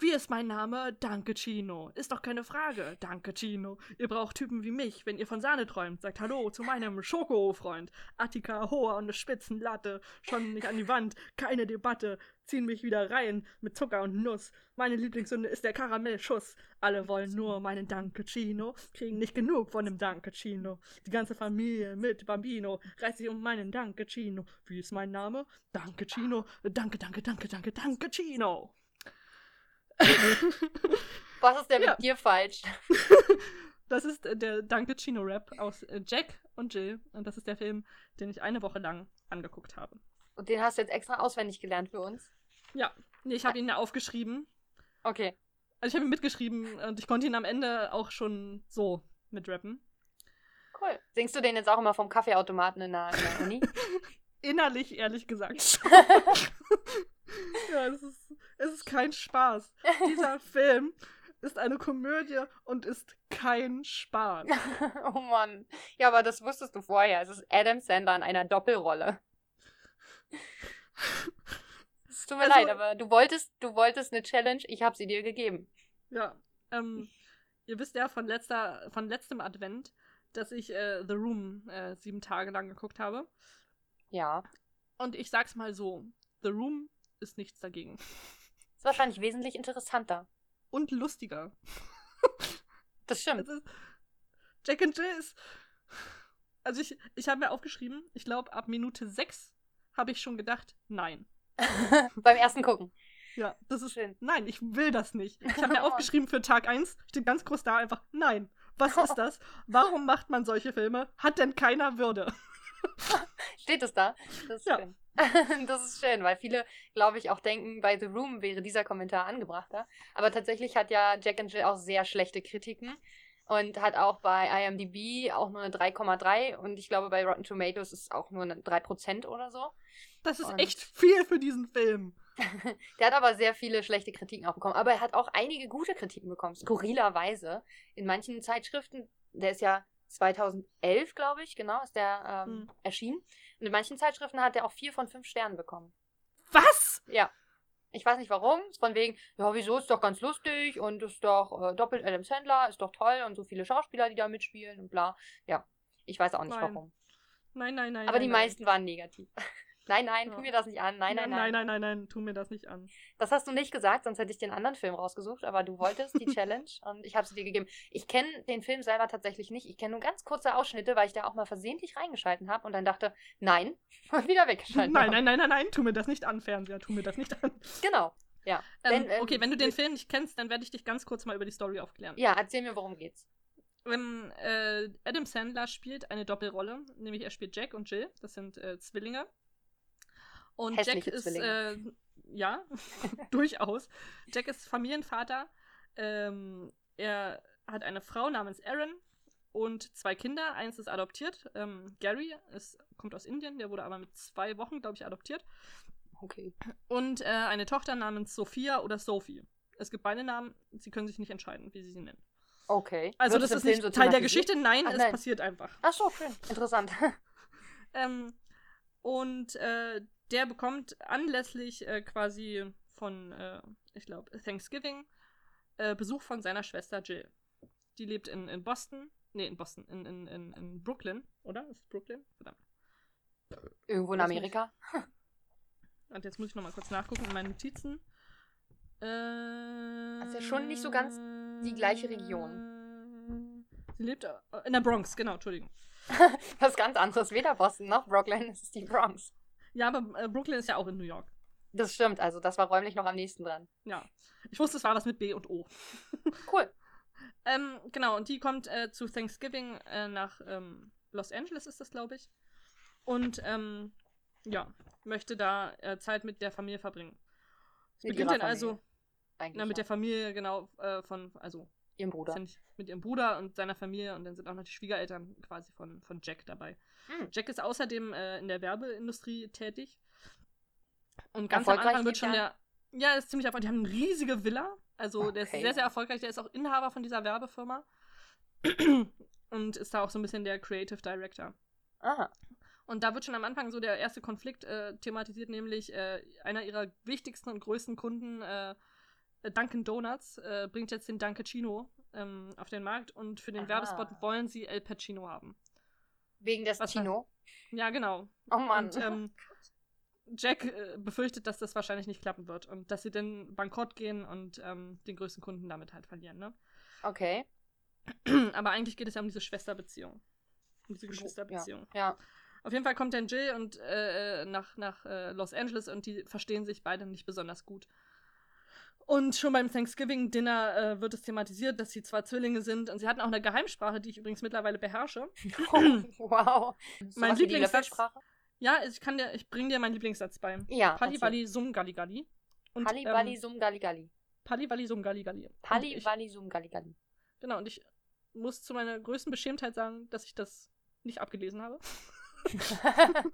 Wie ist mein Name? Danke, Chino. Ist doch keine Frage. Danke, Chino. Ihr braucht Typen wie mich, wenn ihr von Sahne träumt. Sagt Hallo zu meinem Schoko-Freund. Attika, hoher und eine Spitzenlatte. Schon nicht an die Wand. Keine Debatte. Ziehen mich wieder rein mit Zucker und Nuss. Meine Lieblingssünde ist der Karamellschuss. Alle wollen nur meinen Danke, Chino. Kriegen nicht genug von dem Danke, Chino. Die ganze Familie mit Bambino reißt sich um meinen Danke, Chino. Wie ist mein Name? Danke, Chino. Danke, danke, danke, danke, danke, Chino. Was ist denn Ja. mit dir falsch? Das ist äh, der Danke Chino Rap aus äh, Jack und Jill. Und das ist der Film, den ich eine Woche lang angeguckt habe. Und den hast du jetzt extra auswendig gelernt für uns? Ja, nee, ich habe ihn ja aufgeschrieben. Okay. Also ich habe ihn mitgeschrieben und ich konnte ihn am Ende auch schon so mitrappen. Cool. Singst du den jetzt auch immer vom Kaffeeautomaten in der, in der Uni? Innerlich, ehrlich gesagt. ja, es ist, es ist kein Spaß. Dieser Film ist eine Komödie und ist kein Spaß. oh Mann. Ja, aber das wusstest du vorher. Es ist Adam Sandler in einer Doppelrolle. Es tut mir Also- leid, aber du wolltest, du wolltest eine Challenge, ich habe sie dir gegeben. Ja, ähm, ihr wisst ja von letzter, von letztem Advent, dass ich äh, The Room äh, sieben Tage lang geguckt habe. Ja. Und ich sag's mal so, The Room ist nichts dagegen. Ist wahrscheinlich wesentlich interessanter. Und lustiger. Das stimmt. Ist, Jack and Jill ist. Also ich, ich habe mir aufgeschrieben, ich glaube, ab Minute 6 habe ich schon gedacht, nein. Beim ersten Gucken. Ja, das ist. Schön. Nein, ich will das nicht. Ich habe mir Oh. aufgeschrieben für Tag 1, steht ganz groß da einfach, nein. Was ist das? Warum macht man solche Filme? Hat denn keiner Würde? Steht es da? Das ist Ja. schön. das ist schön, weil viele, glaube ich, auch denken, bei The Room wäre dieser Kommentar angebrachter. Aber tatsächlich hat ja Jack and Jill auch sehr schlechte Kritiken und hat auch bei IMDb auch nur eine 3,3 und ich glaube bei Rotten Tomatoes ist auch nur eine 3% oder so. Das ist Und- echt viel für diesen Film. Der hat aber sehr viele schlechte Kritiken auch bekommen. Aber er hat auch einige gute Kritiken bekommen. Skurrilerweise. In manchen Zeitschriften, der ist ja 2011, glaube ich, genau, ist der ähm, Hm. erschienen. Und in manchen Zeitschriften hat er auch vier von fünf Sternen bekommen. Was? Ja. Ich weiß nicht warum. Ist Von wegen, ja, wieso ist doch ganz lustig und ist doch äh, doppelt Adam Sandler, ist doch toll und so viele Schauspieler, die da mitspielen und bla. Ja. Ich weiß auch nicht Nein. warum. Nein, nein, nein. Aber nein, die nein. meisten waren negativ. nein, nein, Ja. tu mir das nicht an. Nein, nein, nein. nein, nein, nein, nein, tu mir das nicht an. Das hast du nicht gesagt, sonst hätte ich den anderen Film rausgesucht, aber du wolltest die Challenge und ich habe sie dir gegeben. Ich kenne den Film selber tatsächlich nicht. Ich kenne nur ganz kurze Ausschnitte, weil ich da auch mal versehentlich reingeschalten habe und dann dachte, nein, und wieder weggeschaltet Nein, nein, nein, nein, nein, tu mir das nicht an, Fernseher, tu mir das nicht an. Genau. Ja. Ähm, Denn, ähm, okay, wenn du den Film nicht kennst, dann werde ich dich ganz kurz mal über die Story aufklären. Ja, erzähl mir, worum geht's. Ähm, äh, Adam Sandler spielt eine Doppelrolle, nämlich er spielt Jack und Jill, das sind äh, Zwillinge. Und Jack Hässliche ist, Zwillinge. äh, ja, durchaus. Jack ist Familienvater. Ähm, er hat eine Frau namens Aaron und zwei Kinder. Eins ist adoptiert. Ähm, Gary ist, kommt aus Indien, der wurde aber mit zwei Wochen, glaube ich, adoptiert. Okay. Und äh, eine Tochter namens Sophia oder Sophie. Es gibt beide Namen, sie können sich nicht entscheiden, wie sie sie nennen. Okay. Also Wird das es ist nicht so Teil der? Geschichte, nein, Ach, es nein. passiert einfach. Ach so, schön. Interessant. Ähm, und äh, der bekommt anlässlich äh, quasi von, äh, ich glaube, Thanksgiving äh, Besuch von seiner Schwester Jill. Die lebt in, in Boston. Nee, in Boston, in, in, in, in Brooklyn, oder? Ist es Brooklyn? Verdammt. Irgendwo in. Amerika. Und jetzt muss ich nochmal kurz nachgucken in meinen Notizen. Äh, Das ist ja schon nicht so ganz die gleiche Region. Sie lebt äh, in der Bronx, genau, Entschuldigung. Was ganz anderes. Weder Boston noch Brooklyn, es ist die Bronx. Ja, aber äh, Brooklyn ist ja auch in New York. Das stimmt, also das war räumlich noch am nächsten dran. Ja. Ich wusste, es war was mit B und O. Cool. Ähm, genau, und die kommt äh, zu Thanksgiving äh, nach ähm, Los Angeles, ist das, glaube ich. Und ähm, ja, möchte da äh, Zeit mit der Familie verbringen. Es Mit beginnt dann also na, mit ja. der Familie, genau, äh, von, also Ihrem Bruder. sind mit ihrem Bruder und seiner Familie und dann sind auch noch die Schwiegereltern quasi von, von Jack dabei. Hm. Jack ist außerdem äh, in der Werbeindustrie tätig. Und ganz am Erfolgreich Anfang wird schon der. Ja, ist ziemlich erfolgreich. Die haben eine riesige Villa. Also der ist Okay. sehr, sehr erfolgreich. Der ist auch Inhaber von dieser Werbefirma. und ist da auch so ein bisschen der Creative Director. Aha. Und da wird schon am Anfang so der erste Konflikt äh, thematisiert, nämlich äh, einer ihrer wichtigsten und größten Kunden äh, Dunkin' Donuts äh, bringt jetzt den Dunkachino ähm, auf den Markt und für den Aha. Werbespot wollen sie El Pacino haben. Wegen des Was Chino. Ja, genau. Oh Mann. Und ähm, Jack äh, befürchtet, dass das wahrscheinlich nicht klappen wird und dass sie dann bankrott gehen und ähm, den größten Kunden damit halt verlieren. Ne? okay. Aber eigentlich geht es ja um diese Schwesterbeziehung. Um diese Geschwisterbeziehung. Ja. Auf jeden Fall kommt dann Jill und äh, nach, nach äh, Los Angeles und die verstehen sich beide nicht besonders gut. Und schon beim Thanksgiving-Dinner äh, wird es thematisiert, dass sie zwei Zwillinge sind. Und sie hatten auch eine Geheimsprache, die ich übrigens mittlerweile beherrsche. wow. Mein Sowas wie die Lieblingssatz-? Ja, ich kann dir, ich bring dir meinen Lieblingssatz bei. Ja. Pali erzähl. Bali Sum Galli Galli. Und, Pali Bali ähm, Sum Gali Gali. Pali Bali Sum Galli Galli. Und Pali ich, Bali Sum Gali Gali. Genau, und ich muss zu meiner größten Beschämtheit sagen, dass ich das nicht abgelesen habe.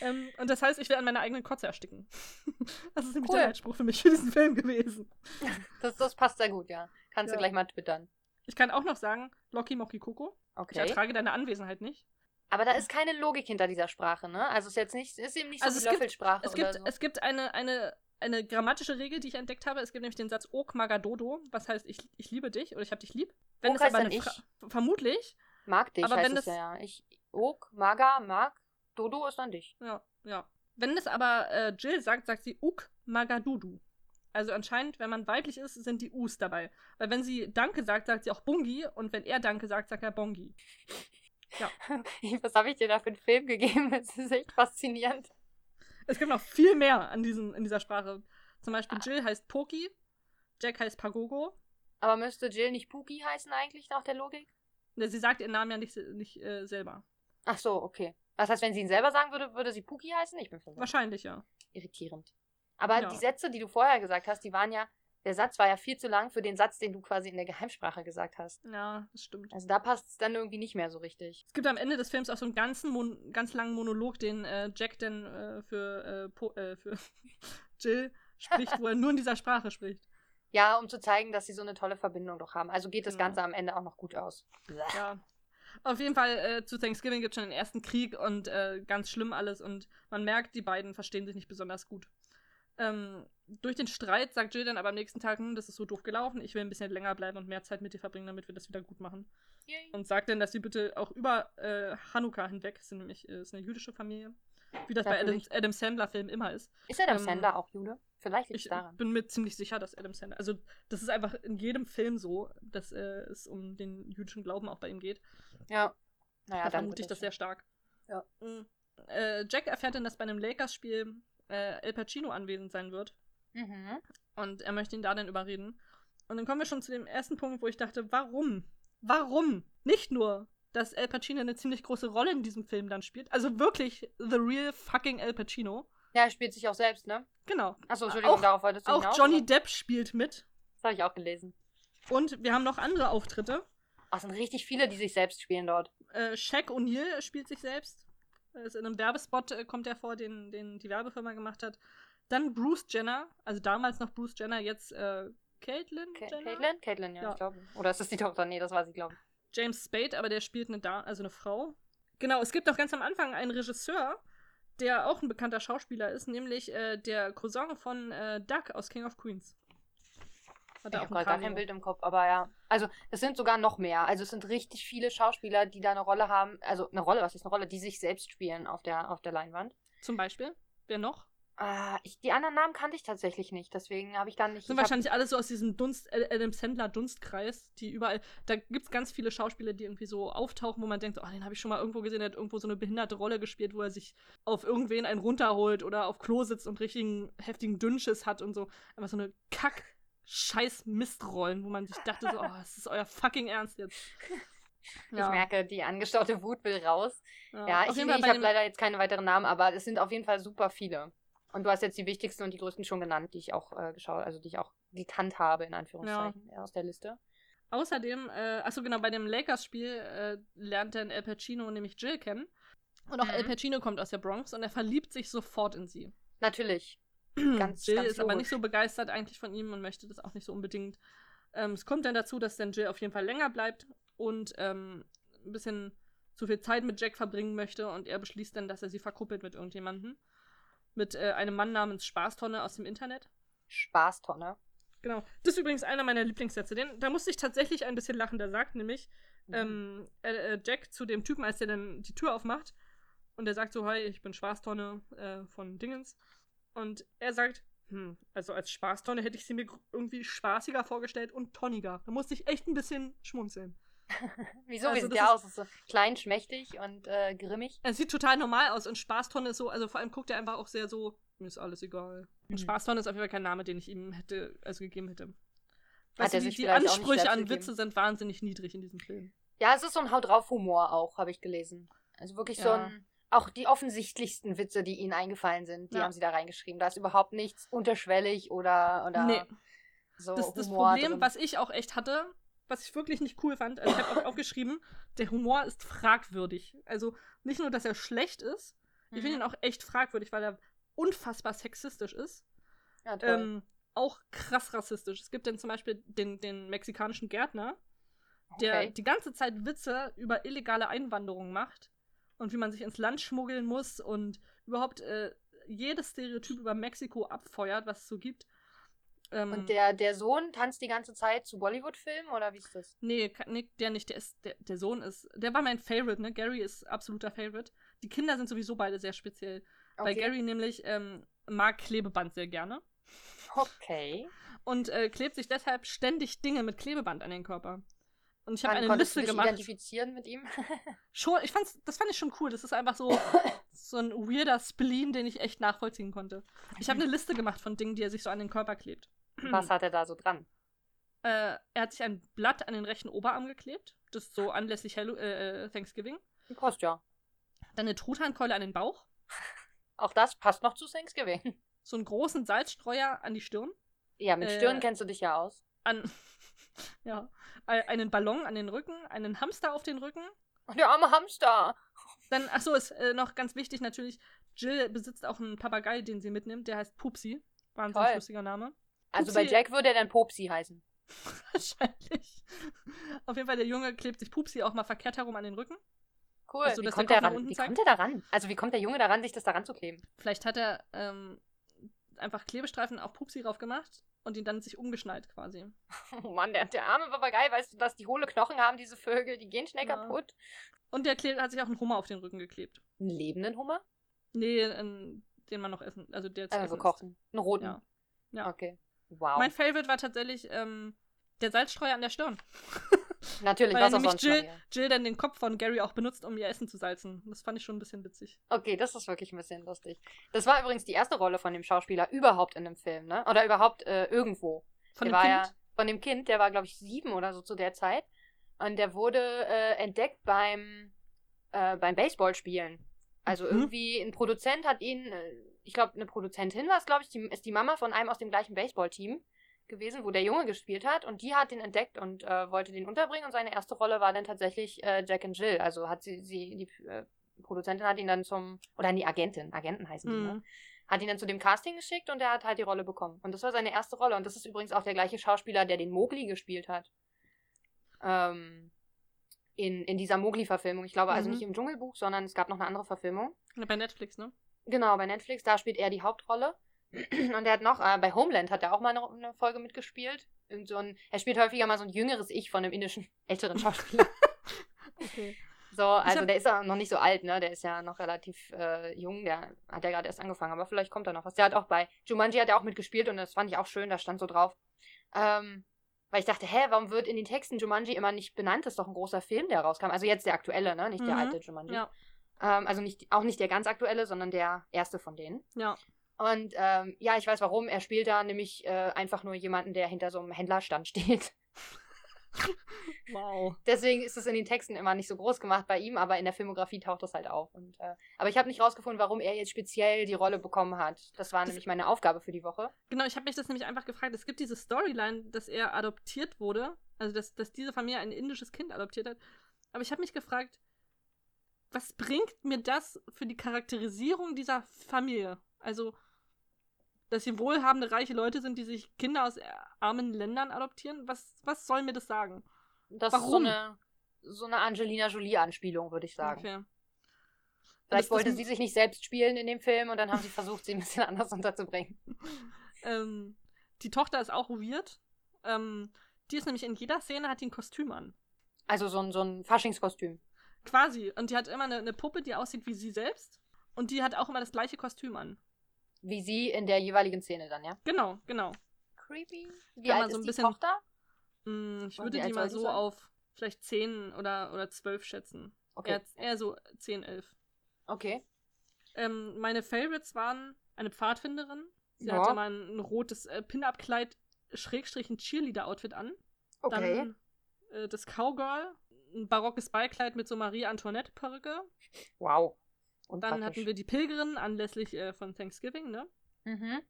ähm, und das heißt, ich werde an meiner eigenen Kotze ersticken. das ist nämlich Cool. der Leitspruch für mich für diesen Film gewesen. Das, das passt sehr gut, ja. Kannst Ja. du gleich mal twittern. Ich kann auch noch sagen, Loki Moki Koko. Ich Okay. ertrage deine Anwesenheit nicht. Aber da ist keine Logik hinter dieser Sprache, ne? Also ist jetzt nicht, ist eben nicht so Also es gibt- Löffelsprache Es oder gibt, so. es gibt eine, eine, eine grammatische Regel, die ich entdeckt habe. Es gibt nämlich den Satz Ok Magadodo, was heißt ich, ich liebe dich oder ich hab dich lieb. Wenn Ok es aber heißt eine dann Fra vermutlich, Mag dich, aber heißt wenn es das- ja, ja. Ich, Ok, Maga, Mag, Dodo ist dann dich. ja, ja. Wenn es aber äh, Jill sagt, sagt sie Uk Magadudu. Also anscheinend, wenn man weiblich ist, sind die Us dabei. Weil wenn sie Danke sagt, sagt sie auch Bungi und wenn er Danke sagt, sagt er Bongi. Was habe ich dir da für einen Film gegeben? Das ist echt faszinierend. Es gibt noch viel mehr an diesen, in dieser Sprache. Zum Beispiel Ah. Jill heißt Poki, Jack heißt Pagogo. Aber müsste Jill nicht Pookie heißen eigentlich nach der Logik? Ne, Sie sagt ihren Namen ja nicht, nicht äh, selber. Ach so, okay. Was heißt, wenn sie ihn selber sagen würde, würde sie Pookie heißen? Ich bin verwirrt. Wahrscheinlich, ja. Irritierend. Aber Ja. die Sätze, die du vorher gesagt hast, die waren ja, der Satz war ja viel zu lang für den Satz, den du quasi in der Geheimsprache gesagt hast. Ja, das stimmt. Also da passt es dann irgendwie nicht mehr so richtig. Es gibt am Ende des Films auch so einen ganzen Mon ganz langen Monolog, den äh, Jack dann äh, für, äh, äh, für Jill spricht, wo er nur in dieser Sprache spricht. Ja, um zu zeigen, dass sie so eine tolle Verbindung doch haben. Also geht das Genau. Ganze am Ende auch noch gut aus. Ja. Auf jeden Fall, äh, zu Thanksgiving gibt es schon den ersten Krieg und äh, ganz schlimm alles und man merkt, die beiden verstehen sich nicht besonders gut. Ähm, durch den Streit sagt Jill dann aber am nächsten Tag, hm, das ist so doof gelaufen, ich will ein bisschen länger bleiben und mehr Zeit mit dir verbringen, damit wir das wieder gut machen. Yay. Und sagt dann, dass sie bitte auch über äh, Hanukkah hinweg, sind nämlich äh, ist eine jüdische Familie, wie das bei Adam, Natürlich. Adam Sandler-Filmen immer ist. Ist Adam Ähm, Sandler auch Jude? Vielleicht liegt es Ich daran. bin mir ziemlich sicher, dass Adam Sandler, also das ist einfach in jedem Film so, dass äh, es um den jüdischen Glauben auch bei ihm geht. Ja. Naja, da dann vermute ich das sehr stark. Ja. Mhm. Äh, Jack erfährt dann, dass bei einem Lakers-Spiel äh, El Pacino anwesend sein wird. Mhm. Und er möchte ihn da dann überreden. Und dann kommen wir schon zu dem ersten Punkt, wo ich dachte, warum? Warum? Nicht nur, dass El Pacino eine ziemlich große Rolle in diesem Film dann spielt. Also wirklich the real fucking El Pacino. Ja, er spielt sich auch selbst, ne? Genau. Achso, Entschuldigung, Auch- darauf wolltest du Auch hinaus, Johnny oder? Depp spielt mit. Das habe ich auch gelesen. Und wir haben noch andere Auftritte. Ach, es sind richtig viele, die sich selbst spielen dort. Äh, Shaq O'Neal spielt sich selbst. Ist in einem Werbespot äh, kommt er vor, den, den die Werbefirma gemacht hat. Dann Bruce Jenner, also damals noch Bruce Jenner, jetzt äh, Caitlyn Ka Jenner. Caitlin? Caitlin, ja, Ja. ich glaube. Oder ist das die Tochter? Nee, das war sie, glaube ich. James Spade, aber der spielt eine, da also eine Frau. Genau, es gibt noch ganz am Anfang einen Regisseur, der auch ein bekannter Schauspieler ist, nämlich äh, der Cousin von äh, Doug aus King of Queens. Hat Ich habe gerade gar kein Bild im Kopf, aber ja. Also, es sind sogar noch mehr. Also, es sind richtig viele Schauspieler, die da eine Rolle haben. Also, eine Rolle, was ist eine Rolle? Die sich selbst spielen auf der, auf der Leinwand. Zum Beispiel. Wer noch? Ah, ich, die anderen Namen kannte ich tatsächlich nicht. Deswegen habe ich da nicht. sind hab- wahrscheinlich alle so aus diesem Dunst, Ad- Adam Sandler Dunstkreis, die überall, da gibt es ganz viele Schauspieler, die irgendwie so auftauchen, wo man denkt, oh, den habe ich schon mal irgendwo gesehen, der hat irgendwo so eine behinderte Rolle gespielt, wo er sich auf irgendwen einen runterholt oder auf Klo sitzt und richtigen heftigen Dünnschiss hat und so. Einfach so eine kack scheiß Mistrollen, wo man sich dachte so, oh, das ist euer fucking Ernst jetzt. Ich merke, die angestaute Wut will raus. Ja, auf ich, ich habe leider jetzt keine weiteren Namen, aber es sind auf jeden Fall super viele. Und du hast jetzt die wichtigsten und die größten schon genannt, die ich auch äh, geschaut, also die ich auch gekannt habe, in Anführungszeichen, aus der Liste. Außerdem, äh, achso genau, bei dem Lakers-Spiel äh, lernt dann El Pacino nämlich Jill kennen. Und auch Mhm. El Pacino kommt aus der Bronx und er verliebt sich sofort in sie. Natürlich. Ganz- Jill ganz ist aber nicht so begeistert eigentlich von ihm und möchte das auch nicht so unbedingt. Ähm, es kommt dann dazu, dass dann Jill auf jeden Fall länger bleibt und ähm, ein bisschen zu viel Zeit mit Jack verbringen möchte und er beschließt dann, dass er sie verkuppelt mit irgendjemandem. Mit äh, einem Mann namens Spaßtonne aus dem Internet. Spaßtonne. Genau. Das ist übrigens einer meiner Lieblingssätze. Den, da musste ich tatsächlich ein bisschen lachen. Der sagt nämlich Mhm. ähm, äh, äh, Jack zu dem Typen, als der dann die Tür aufmacht. Und der sagt so, hi, ich bin Spaßtonne äh, von Dingens. Und er sagt, hm, also als Spaßtonne hätte ich sie mir irgendwie spaßiger vorgestellt und tonniger. Da musste ich echt ein bisschen schmunzeln. Wieso? Wie Also der ist- aus? Ist so klein, schmächtig und äh, grimmig. Es sieht total normal aus und Spaßtonne ist so, also vor allem guckt er einfach auch sehr so, mir ist alles egal. Und Mhm. Spaßtonne ist auf jeden Fall kein Name, den ich ihm hätte, also gegeben hätte. Weißt du, die, die auch Ansprüche an gegeben. Witze sind wahnsinnig niedrig in diesem Film. Ja, es ist so ein Haut drauf Humor auch, habe ich gelesen. Also wirklich so Ja. ein. Auch die offensichtlichsten Witze, die ihnen eingefallen sind, die Ja. haben sie da reingeschrieben. Da ist überhaupt nichts unterschwellig oder, oder Nee. so. Das, das Problem, drin. was ich auch echt hatte, was ich wirklich nicht cool fand, also ich habe auch aufgeschrieben, der Humor ist fragwürdig. Also nicht nur, dass er schlecht ist, ich finde Mhm. ihn auch echt fragwürdig, weil er unfassbar sexistisch ist. Ja, toll. Ähm, auch krass rassistisch. Es gibt dann zum Beispiel den, den mexikanischen Gärtner, der okay. die ganze Zeit Witze über illegale Einwanderung macht und wie man sich ins Land schmuggeln muss und überhaupt äh, jedes Stereotyp über Mexiko abfeuert, was es so gibt. Ähm, Und der, der Sohn tanzt die ganze Zeit zu Bollywood-Filmen oder wie ist das? Nee, nee, der nicht. Der, ist, der, der Sohn ist. Der war mein Favorite, ne? Gary ist absoluter Favorite. Die Kinder sind sowieso beide sehr speziell. Weil Gary nämlich ähm, mag Klebeband sehr gerne. Okay. Und äh, klebt sich deshalb ständig Dinge mit Klebeband an den Körper. Und ich habe eine Liste du dich gemacht. identifizieren mit ihm? Schon, ich fand's, das fand ich schon cool. Das ist einfach so, so ein weirder Spleen, den ich echt nachvollziehen konnte. Ich habe eine Liste gemacht von Dingen, die er sich so an den Körper klebt. Was hat er da so dran? Äh, er hat sich ein Blatt an den rechten Oberarm geklebt. Das ist so anlässlich Hallo äh, äh, Thanksgiving. Passt ja. Dann eine Truthahnkeule an den Bauch. Auch das passt noch zu Thanksgiving. So einen großen Salzstreuer an die Stirn. Ja, mit Äh, Stirn kennst du dich ja aus. An. ja. Äh, Einen Ballon an den Rücken. Einen Hamster auf den Rücken. Der arme Hamster. Dann, achso, ist äh, noch ganz wichtig natürlich, Jill besitzt auch einen Papagei, den sie mitnimmt. Der heißt Pupsi. Wahnsinnig Toll. lustiger Name. Also Pupsi- bei Jack würde er dann Popsi heißen. Wahrscheinlich. Auf jeden Fall, der Junge klebt sich Pupsi auch mal verkehrt herum an den Rücken. Cool. Also, wie kommt der er unten Wie kommt er daran? Also wie kommt der Junge daran, sich das daran zu kleben? Vielleicht hat er ähm, einfach Klebestreifen auf Pupsi drauf gemacht und ihn dann sich umgeschnallt quasi. Oh Mann, der, der arme Papagei, weißt du, dass die hohle Knochen haben, diese Vögel, die gehen schnell Ja. kaputt. Und der klebt, hat sich auch einen Hummer auf den Rücken geklebt. Einen lebenden Hummer? Nee, ähm, den man noch essen, also der zu Also essen kochen. Einen roten. Ja. Ja. Okay. Wow. Mein Favorite war tatsächlich ähm, der Salzstreuer an der Stirn. Natürlich, Weil was auch sonst Jill. Jill dann den Kopf von Gary auch benutzt, um ihr Essen zu salzen. Das fand ich schon ein bisschen witzig. Okay, das ist wirklich ein bisschen lustig. Das war übrigens die erste Rolle von dem Schauspieler überhaupt in einem Film, ne? Oder überhaupt äh, irgendwo. Von der dem Kind. ja von dem Kind, der war, glaube ich, sieben oder so zu der Zeit. Und der wurde äh, entdeckt beim, äh, beim Baseballspielen. Also Mhm. irgendwie ein Produzent hat ihn, äh, ich glaube, eine Produzentin war es, glaube ich, die, ist die Mama von einem aus dem gleichen Baseballteam gewesen, wo der Junge gespielt hat. Und die hat den entdeckt und äh, wollte den unterbringen. Und seine erste Rolle war dann tatsächlich äh, Jack and Jill. Also hat sie, sie die äh, Produzentin hat ihn dann zum, oder die Agentin, Agenten heißen die, ne? Mhm. hat ihn dann zu dem Casting geschickt und er hat halt die Rolle bekommen. Und das war seine erste Rolle. Und das ist übrigens auch der gleiche Schauspieler, der den Mowgli gespielt hat. Ähm, in, in dieser Mowgli-Verfilmung. Ich glaube also Mhm. nicht im Dschungelbuch, sondern es gab noch eine andere Verfilmung. Bei Netflix, ne? Genau, bei Netflix, da spielt er die Hauptrolle. Und er hat noch, äh, bei Homeland hat er auch mal eine, eine Folge mitgespielt. Irgend so ein, er spielt häufiger mal so ein jüngeres Ich von einem indischen älteren Schauspieler. Okay. So, also hab- der ist ja noch nicht so alt, ne? Der ist ja noch relativ äh, jung, der hat ja gerade erst angefangen, aber vielleicht kommt da noch was. Der hat auch bei Jumanji hat er auch mitgespielt und das fand ich auch schön, da stand so drauf. Ähm, weil ich dachte, hä, warum wird in den Texten Jumanji immer nicht benannt? Das ist doch ein großer Film, der rauskam. Also jetzt der aktuelle, ne? Nicht der Mhm, alte Jumanji. Ja, Ähm, also nicht, auch nicht der ganz aktuelle, sondern der erste von denen. ja. Und ähm, ja, ich weiß warum. Er spielt da nämlich äh, einfach nur jemanden, der hinter so einem Händlerstand steht. Wow. Deswegen ist es in den Texten immer nicht so groß gemacht bei ihm, aber in der Filmografie taucht das halt auf. Und, äh, aber ich habe nicht rausgefunden, warum er jetzt speziell die Rolle bekommen hat. Das war Das- nämlich meine Aufgabe für die Woche. Genau, ich habe mich das nämlich einfach gefragt. Es gibt diese Storyline, dass er adoptiert wurde, also dass, dass diese Familie ein indisches Kind adoptiert hat. Aber ich habe mich gefragt, was bringt mir das für die Charakterisierung dieser Familie? Also, dass sie wohlhabende, reiche Leute sind, die sich Kinder aus armen Ländern adoptieren? Was, was soll mir das sagen? Das ist so Warum? eine, so eine Angelina Jolie-Anspielung, würde ich sagen. Okay. Vielleicht das- wollte das- sie sich nicht selbst spielen in dem Film und dann haben sie versucht, sie ein bisschen anders unterzubringen. Ähm, die Tochter ist auch weird. Ähm, die ist nämlich in jeder Szene, hat die ein Kostüm an. Also so ein, so ein Faschingskostüm. Quasi. Und die hat immer eine, eine Puppe, die aussieht wie sie selbst. Und die hat auch immer das gleiche Kostüm an. Wie sie in der jeweiligen Szene dann, ja? Genau, genau. Creepy. Wie Kann man alt so ist ein die bisschen- Tochter? Mm, Ich Und würde die mal die so sein? auf vielleicht 10 oder, oder 12 schätzen. Okay. Eher, eher so 10, 11. Okay. Ähm, meine Favorites waren eine Pfadfinderin. Sie Ja. hatte mal ein, ein rotes äh, Pin-Up-Kleid, Schrägstrich ein Cheerleader-Outfit an. Okay. Dann äh, das Cowgirl, ein barockes Beikleid mit so Marie-Antoinette-Perücke. wow. Und Dann hatten wir die Pilgerin anlässlich äh, von Thanksgiving, ne? mhm.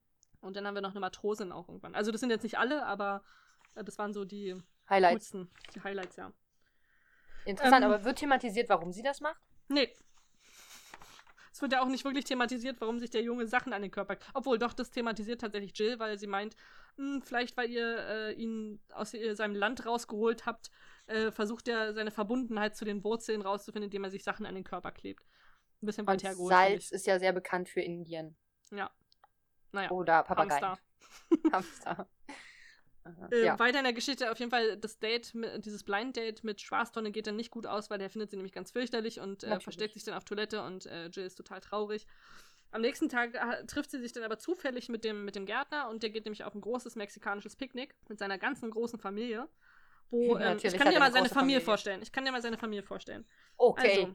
Und dann haben wir noch eine Matrosin auch irgendwann. Also das sind jetzt nicht alle, aber äh, das waren so die Highlights. coolsten, die Highlights, ja. Interessant, Ähm, aber wird thematisiert, warum sie das macht? Nee. Es wird ja auch nicht wirklich thematisiert, warum sich der Junge Sachen an den Körper. Obwohl, doch, das thematisiert tatsächlich Jill, weil sie meint, hm, vielleicht weil ihr äh, ihn aus ihr, seinem Land rausgeholt habt, äh, versucht er seine Verbundenheit zu den Wurzeln rauszufinden, indem er sich Sachen an den Körper klebt. Ein bisschen weit hergeholt. Salz ist ja sehr bekannt für Indien. Ja. Naja. Oder Papageien. Hamster. Hamster. Äh, ja. Weiter in der Geschichte auf jeden Fall das Date, mit, dieses Blind Date mit Schwarztonne geht dann nicht gut aus, weil der findet sie nämlich ganz fürchterlich und äh, versteckt sich dann auf Toilette und äh, Jill ist total traurig. Am nächsten Tag äh, trifft sie sich dann aber zufällig mit dem, mit dem Gärtner und der geht nämlich auf ein großes mexikanisches Picknick mit seiner ganzen großen Familie. Wo, ähm, ich kann dir mal eine seine Familie Familie. vorstellen. Ich kann dir mal seine Familie vorstellen. Okay. Also,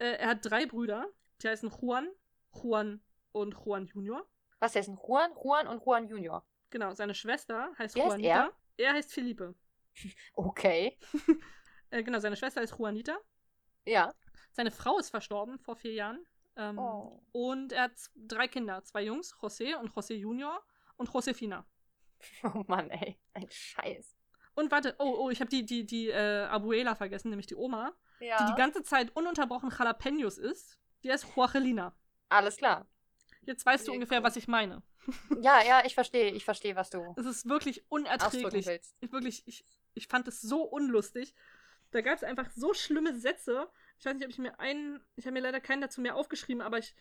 äh, er hat drei Brüder, die heißen Juan, Juan und Juan Junior. Was heißt denn Juan, Juan und Juan Junior? Genau, seine Schwester heißt heißt Juanita. er? er heißt Felipe. Okay. Äh, genau, seine Schwester ist Juanita. Ja. Seine Frau ist verstorben vor vier Jahren. Ähm, Oh. Und er hat drei Kinder, zwei Jungs, José und José Junior und Josefina. Oh Mann, ey. Ein Scheiß. Und warte, oh, oh, ich habe die, die, die äh, Abuela vergessen, nämlich die Oma, Ja. die die ganze Zeit ununterbrochen Jalapenos isst. Die heißt Joaquelina. Alles klar. Jetzt weißt du ungefähr, was ich meine. Ja, ja, ich verstehe. Ich verstehe, was du Es ist wirklich unerträglich. Ich, wirklich, ich, ich fand es so unlustig. Da gab es einfach so schlimme Sätze. Ich weiß nicht, ob ich mir einen. Ich habe mir leider keinen dazu mehr aufgeschrieben, aber ich.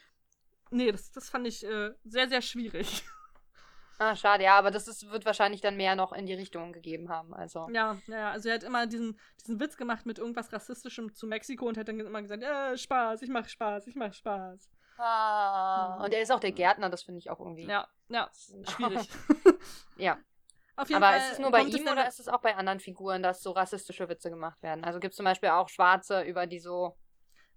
Nee, das, das fand ich äh, sehr, sehr schwierig. Ah, schade, ja, aber das ist, wird wahrscheinlich dann mehr noch in die Richtung gegeben haben. Also. Ja, ja, also er hat immer diesen, diesen Witz gemacht mit irgendwas Rassistischem zu Mexiko und hat dann immer gesagt, äh, Spaß, ich mach Spaß, ich mach Spaß. Ah, und er ist auch der Gärtner, das finde ich auch irgendwie. Ja, ja, schwierig. Ja. Auf jeden Aber Fall ist es nur bei ihm oder ist es auch bei anderen Figuren, dass so rassistische Witze gemacht werden? Also gibt es zum Beispiel auch Schwarze, über die so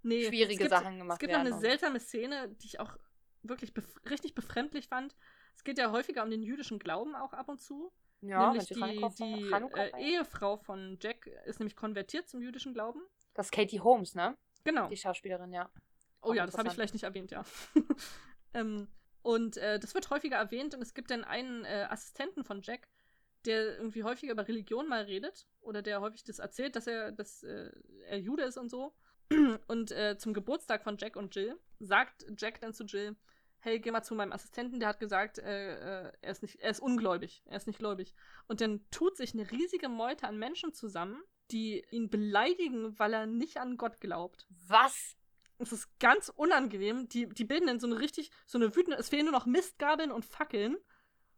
nee, schwierige gibt, Sachen gemacht Es gibt werden. noch eine seltsame Szene, die ich auch wirklich bef richtig befremdlich fand. Es geht ja häufiger um den jüdischen Glauben auch ab und zu. ja, nämlich die, die äh, Ehefrau von Jack ist nämlich konvertiert zum jüdischen Glauben. Das ist Katie Holmes, ne? Genau. Die Schauspielerin, ja. Oh Auch ja, das habe ich vielleicht nicht erwähnt, ja. ähm, und äh, das wird häufiger erwähnt und es gibt dann einen äh, Assistenten von Jack, der irgendwie häufiger über Religion mal redet oder der häufig das erzählt, dass er, dass, äh, er Jude ist und so. Und äh, zum Geburtstag von Jack und Jill sagt Jack dann zu Jill, hey, geh mal zu meinem Assistenten, der hat gesagt, äh, äh, er, ist nicht, er ist ungläubig, er ist nicht gläubig. Und dann tut sich eine riesige Meute an Menschen zusammen, die ihn beleidigen, weil er nicht an Gott glaubt. Was? Es ist ganz unangenehm. Die, die bilden dann so eine richtig, so eine wütende, es fehlen nur noch Mistgabeln und Fackeln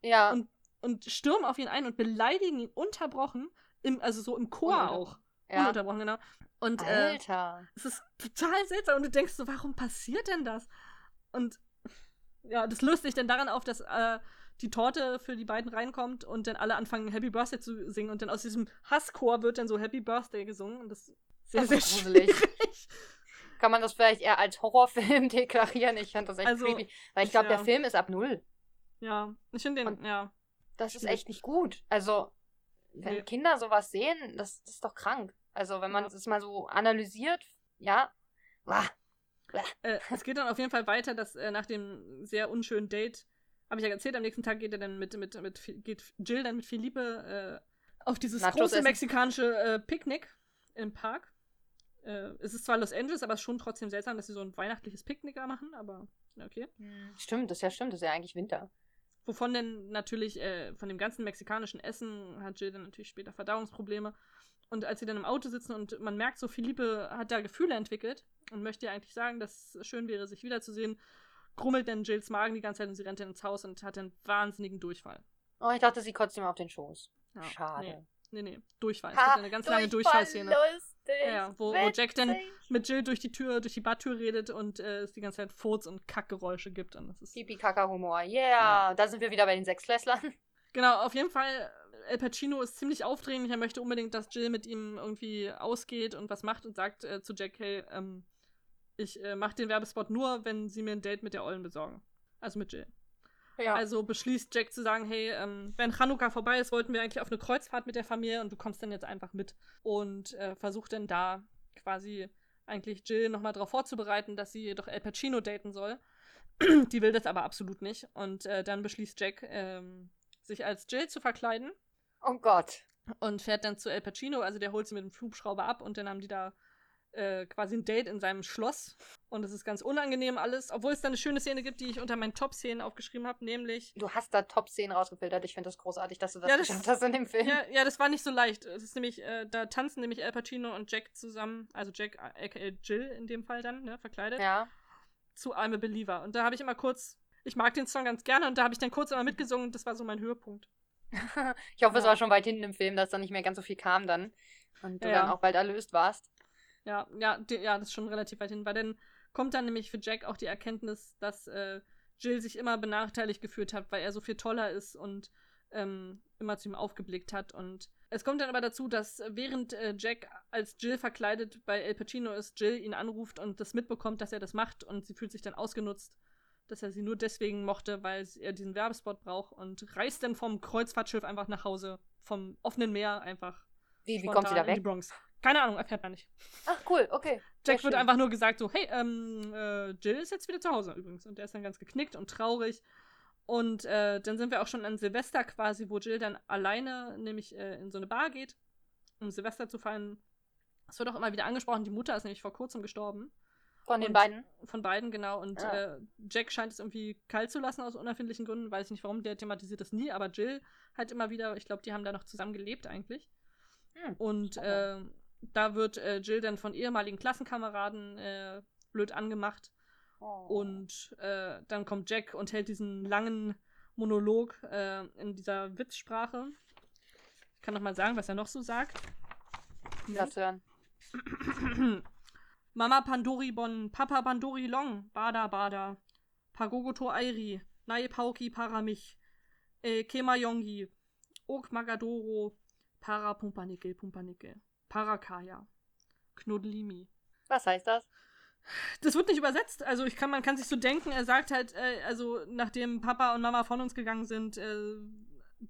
Ja. Und- und stürmen auf ihn ein und beleidigen ihn unterbrochen, im, also so im Chor Ununterbrochen. auch. ja. Ununterbrochen, genau. Und äh, Alter. es ist total seltsam und du denkst so, warum passiert denn das? Und ja, das löst sich dann daran auf, dass äh, die Torte für die beiden reinkommt und dann alle anfangen, Happy Birthday zu singen und dann aus diesem Hasschor wird dann so Happy Birthday gesungen und das ist sehr, Das sehr ist gruselig. schwierig. Kann man das vielleicht eher als Horrorfilm deklarieren? Ich fand das echt Also, creepy. Weil ich glaube, ja. der Film ist ab null. Ja, ich finde den, Und- ja. Das ist echt nicht gut. Also, wenn Nee. Kinder sowas sehen, das, das ist doch krank. Also, wenn man das mal so analysiert, ja. Wah. Äh, es geht dann auf jeden Fall weiter, dass äh, nach dem sehr unschönen Date, habe ich ja erzählt, am nächsten Tag geht er dann mit, mit, mit geht Jill dann mit Philippe äh, auf dieses Nachos große essen. mexikanische äh, Picknick im Park. Äh, es ist zwar Los Angeles, aber es ist schon trotzdem seltsam, dass sie so ein weihnachtliches Picknick da machen, aber okay. Stimmt, das ist ja stimmt, das ist ja eigentlich Winter. Wovon denn natürlich, äh, von dem ganzen mexikanischen Essen hat Jill dann natürlich später Verdauungsprobleme. Und als sie dann im Auto sitzen und man merkt so, Philippe hat da Gefühle entwickelt und möchte ihr eigentlich sagen, dass es schön wäre, sich wiederzusehen, grummelt dann Jills Magen die ganze Zeit und sie rennt dann ins Haus und hat einen wahnsinnigen Durchfall. Oh, ich dachte, sie kotzt ihm auf den Schoß. Ja, Schade. Nee, nee, nee. Durchfall. Es Ha, gibt eine ganz lange Durchfall, Durchfallszene. Lustig, Ja, wo, wo Jack dann mit Jill durch die Tür, durch die Badtür redet und äh, es die ganze Zeit Furz- und Kackgeräusche gibt. Und das ist Pipi-Kaka-Humor. Yeah, da sind wir wieder bei den Sechsklässlern. Genau, auf jeden Fall, El Pacino ist ziemlich aufdringlich. Er möchte unbedingt, dass Jill mit ihm irgendwie ausgeht und was macht und sagt äh, zu Jack, hey, ähm, ich äh, mach den Werbespot nur, wenn sie mir ein Date mit der Ollen besorgen. Also mit Jill. Ja. Also beschließt Jack zu sagen, hey, ähm, wenn Chanukka vorbei ist, wollten wir eigentlich auf eine Kreuzfahrt mit der Familie und du kommst dann jetzt einfach mit. Und äh, versucht dann da quasi eigentlich Jill nochmal darauf vorzubereiten, dass sie doch El Pacino daten soll. Die will das aber absolut nicht. Und äh, dann beschließt Jack, ähm, sich als Jill zu verkleiden oh Gott. und fährt dann zu El Pacino. Also der holt sie mit dem Hubschrauber ab und dann haben die da äh, quasi ein Date in seinem Schloss. Und es ist ganz unangenehm alles, obwohl es da eine schöne Szene gibt, die ich unter meinen Top-Szenen aufgeschrieben habe, nämlich. Du hast da Top-Szenen rausgefiltert. Ich finde das großartig, dass du das Ja, das- geschafft hast in dem Film. Ja, ja, das war nicht so leicht. Es ist nämlich, äh, da tanzen nämlich El Pacino und Jack zusammen, also Jack, äh, aka Jill in dem Fall dann, ne, verkleidet, Ja. zu I'm a Believer. Und da habe ich immer kurz, ich mag den Song ganz gerne und da habe ich dann kurz immer mitgesungen und das war so mein Höhepunkt. Ich hoffe, es Ja. war schon weit hinten im Film, dass da nicht mehr ganz so viel kam dann. Und du Ja. dann auch bald erlöst warst. Ja, ja, die, ja, das ist schon relativ weit hin, weil dann kommt dann nämlich für Jack auch die Erkenntnis, dass äh, Jill sich immer benachteiligt gefühlt hat, weil er so viel toller ist und ähm, immer zu ihm aufgeblickt hat. Und es kommt dann aber dazu, dass während äh, Jack als Jill verkleidet bei El Pacino ist, Jill ihn anruft und das mitbekommt, dass er das macht und sie fühlt sich dann ausgenutzt, dass er sie nur deswegen mochte, weil er diesen Werbespot braucht und reist dann vom Kreuzfahrtschiff einfach nach Hause, vom offenen Meer einfach. Wie, wie kommt sie da in die weg? Bronx. Keine Ahnung, erfährt man nicht. Ach, cool, okay. Sehr Jack wird schön. einfach nur gesagt so, hey, ähm, äh, Jill ist jetzt wieder zu Hause übrigens. Und der ist dann ganz geknickt und traurig. Und äh, dann sind wir auch schon an Silvester quasi, wo Jill dann alleine nämlich äh, in so eine Bar geht, um Silvester zu feiern. Es wird auch immer wieder angesprochen, die Mutter ist nämlich vor kurzem gestorben. Von den und- beiden. Von beiden, genau. Und Ah. äh, Jack scheint es irgendwie kalt zu lassen aus unerfindlichen Gründen. Weiß ich nicht warum, der thematisiert das nie. Aber Jill halt immer wieder, ich glaube, die haben da noch zusammen gelebt eigentlich. Hm. Und äh, da wird äh, Jill dann von ehemaligen Klassenkameraden äh, blöd angemacht. Oh. Und äh, dann kommt Jack und hält diesen langen Monolog äh, in dieser Witzsprache. Ich kann noch mal sagen, was er noch so sagt. Lass hören. Mama Pandori Bon, Papa Pandori Long, Bada Bada, Pagogoto Airi, Nai Pauki Paramich, äh, Kema Yongi, Ok Magadoro, Para Pumpanike Pumpanike, Parakaya, Knuddelimi. Was heißt das? Das wird nicht übersetzt, also ich kann, man kann sich so denken, er sagt halt, äh, also nachdem Papa und Mama von uns gegangen sind, äh,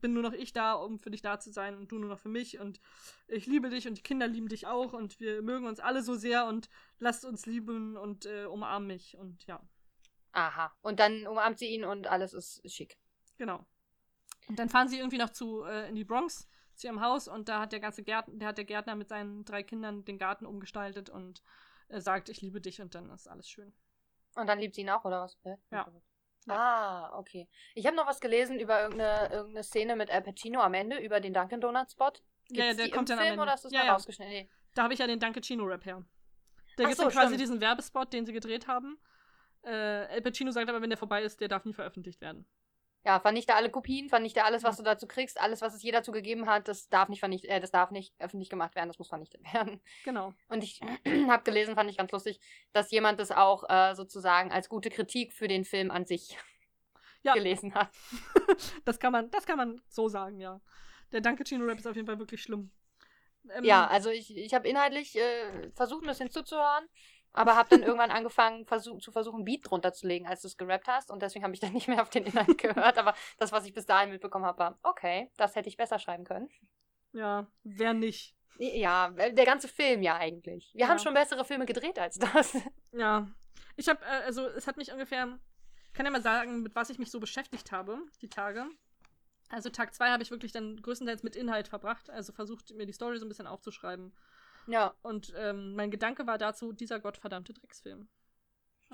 bin nur noch ich da, um für dich da zu sein und du nur noch für mich und ich liebe dich und die Kinder lieben dich auch und wir mögen uns alle so sehr und lasst uns lieben und äh, umarm mich und ja, Aha. Und dann umarmt sie ihn und alles ist schick. genau. Und dann fahren sie irgendwie noch zu äh, in die Bronx zu ihrem Haus und da hat der ganze Gärtner, der hat der Gärtner mit seinen drei Kindern den Garten umgestaltet und äh, sagt, ich liebe dich und dann ist alles schön. Und dann liebt sie ihn auch, oder was? Hä? Ja. Ah, okay. Ich habe noch was gelesen über irgendeine, irgendeine Szene mit Al Pacino am Ende, über den Dunkin' Donuts Spot. Gibt's Ja, ja, der die kommt im dann am Film Ende. oder ist das Ja, mal ja. rausgeschnitten? Nee. Da habe ich ja den Danke Chino-Rap her. Da gibt es so, quasi stimmt. diesen Werbespot, den sie gedreht haben. Äh, El Pacino sagt aber, wenn der vorbei ist, der darf nie veröffentlicht werden. Ja, vernichte alle Kopien, vernichte alles, was du dazu kriegst, alles, was es je dazu gegeben hat, das darf nicht vernichtet, äh, das darf nicht öffentlich gemacht werden, das muss vernichtet werden. Genau. Und ich habe gelesen, fand ich ganz lustig, dass jemand das auch äh, sozusagen als gute Kritik für den Film an sich Ja. gelesen hat. Das kann man, das kann man so sagen, ja. Der Danke Chino-Rap ist auf jeden Fall wirklich schlimm. Ähm, Ja, also ich, ich habe inhaltlich äh, versucht, ein bisschen zuzuhören, aber habe dann irgendwann angefangen, versuch, zu versuchen, Beat drunter zu legen, als du es gerappt hast. Und deswegen habe ich dann nicht mehr auf den Inhalt gehört. Aber das, was ich bis dahin mitbekommen habe, war, okay, das hätte ich besser schreiben können. Ja, wer nicht. Ja, der ganze Film ja eigentlich. Wir Ja. haben schon bessere Filme gedreht als das. Ja. Ich habe, äh, also es hat mich ungefähr, ich kann ja mal sagen, mit was ich mich so beschäftigt habe, die Tage. Also Tag zwei habe ich wirklich dann größtenteils mit Inhalt verbracht, also versucht, mir die Story so ein bisschen aufzuschreiben. Ja, Und ähm, mein Gedanke war dazu, dieser gottverdammte Drecksfilm.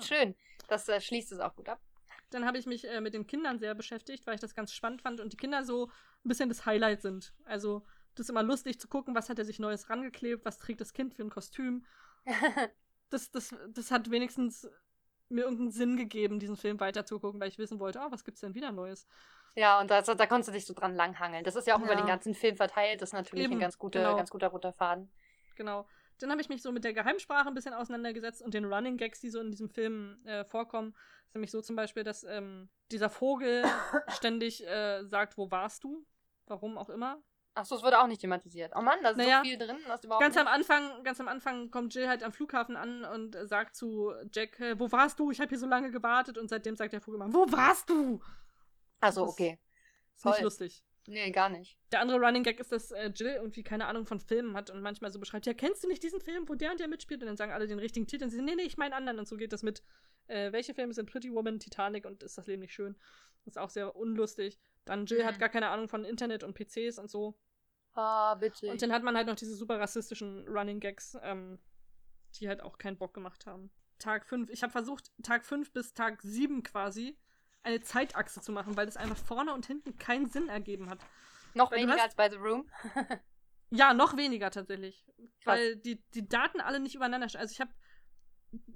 schön. Das äh, schließt es auch gut ab. Dann habe ich mich äh, mit den Kindern sehr beschäftigt, weil ich das ganz spannend fand und die Kinder so ein bisschen das Highlight sind. Also, das ist immer lustig zu gucken, was hat er sich Neues rangeklebt, was trägt das Kind für ein Kostüm. Das, das, das hat wenigstens mir irgendeinen Sinn gegeben, diesen Film weiterzugucken, weil ich wissen wollte, oh, was gibt's denn wieder Neues? Ja, und da, da konntest du dich so dran langhangeln. Das ist ja auch über Ja. den ganzen Film verteilt. Das ist natürlich Eben, ein ganz, guter, genau. ganz guter roter Faden. Genau. Dann habe ich mich so mit der Geheimsprache ein bisschen auseinandergesetzt und den Running Gags, die so in diesem Film äh, vorkommen. ist nämlich so zum Beispiel, dass ähm, dieser Vogel ständig äh, sagt, wo warst du? Warum auch immer. Achso, es wurde auch nicht thematisiert. Oh Mann, da ist Naja, so viel drin. Das überhaupt Ganz am nicht. Anfang, ganz am Anfang kommt Jill halt am Flughafen an und sagt zu Jack, wo warst du? Ich habe hier so lange gewartet und seitdem sagt der Vogel immer, wo warst du? Achso, das- okay. Ist nicht Toll. lustig. Nee, gar nicht. Der andere Running Gag ist, dass äh, Jill irgendwie keine Ahnung von Filmen hat und manchmal so beschreibt, ja, kennst du nicht diesen Film, wo der und der mitspielt? Und dann sagen alle den richtigen Titel und sie sagen, nee, nee, ich meine anderen. Und so geht das mit, äh, welche Filme sind Pretty Woman, Titanic und Ist das Leben nicht schön? Das ist auch sehr unlustig. Dann Jill Mhm. hat gar keine Ahnung von Internet und PCs und so. Ah, bitte. Und dann hat man halt noch diese super rassistischen Running Gags, ähm, die halt auch keinen Bock gemacht haben. Tag 5. Ich habe versucht, Tag 5 bis Tag 7 quasi eine Zeitachse zu machen, weil das einfach vorne und hinten keinen Sinn ergeben hat. Noch weil weniger hast- als bei The Room. Ja, noch weniger tatsächlich. Krass. Weil die, die Daten alle nicht übereinander stehen. Also ich habe.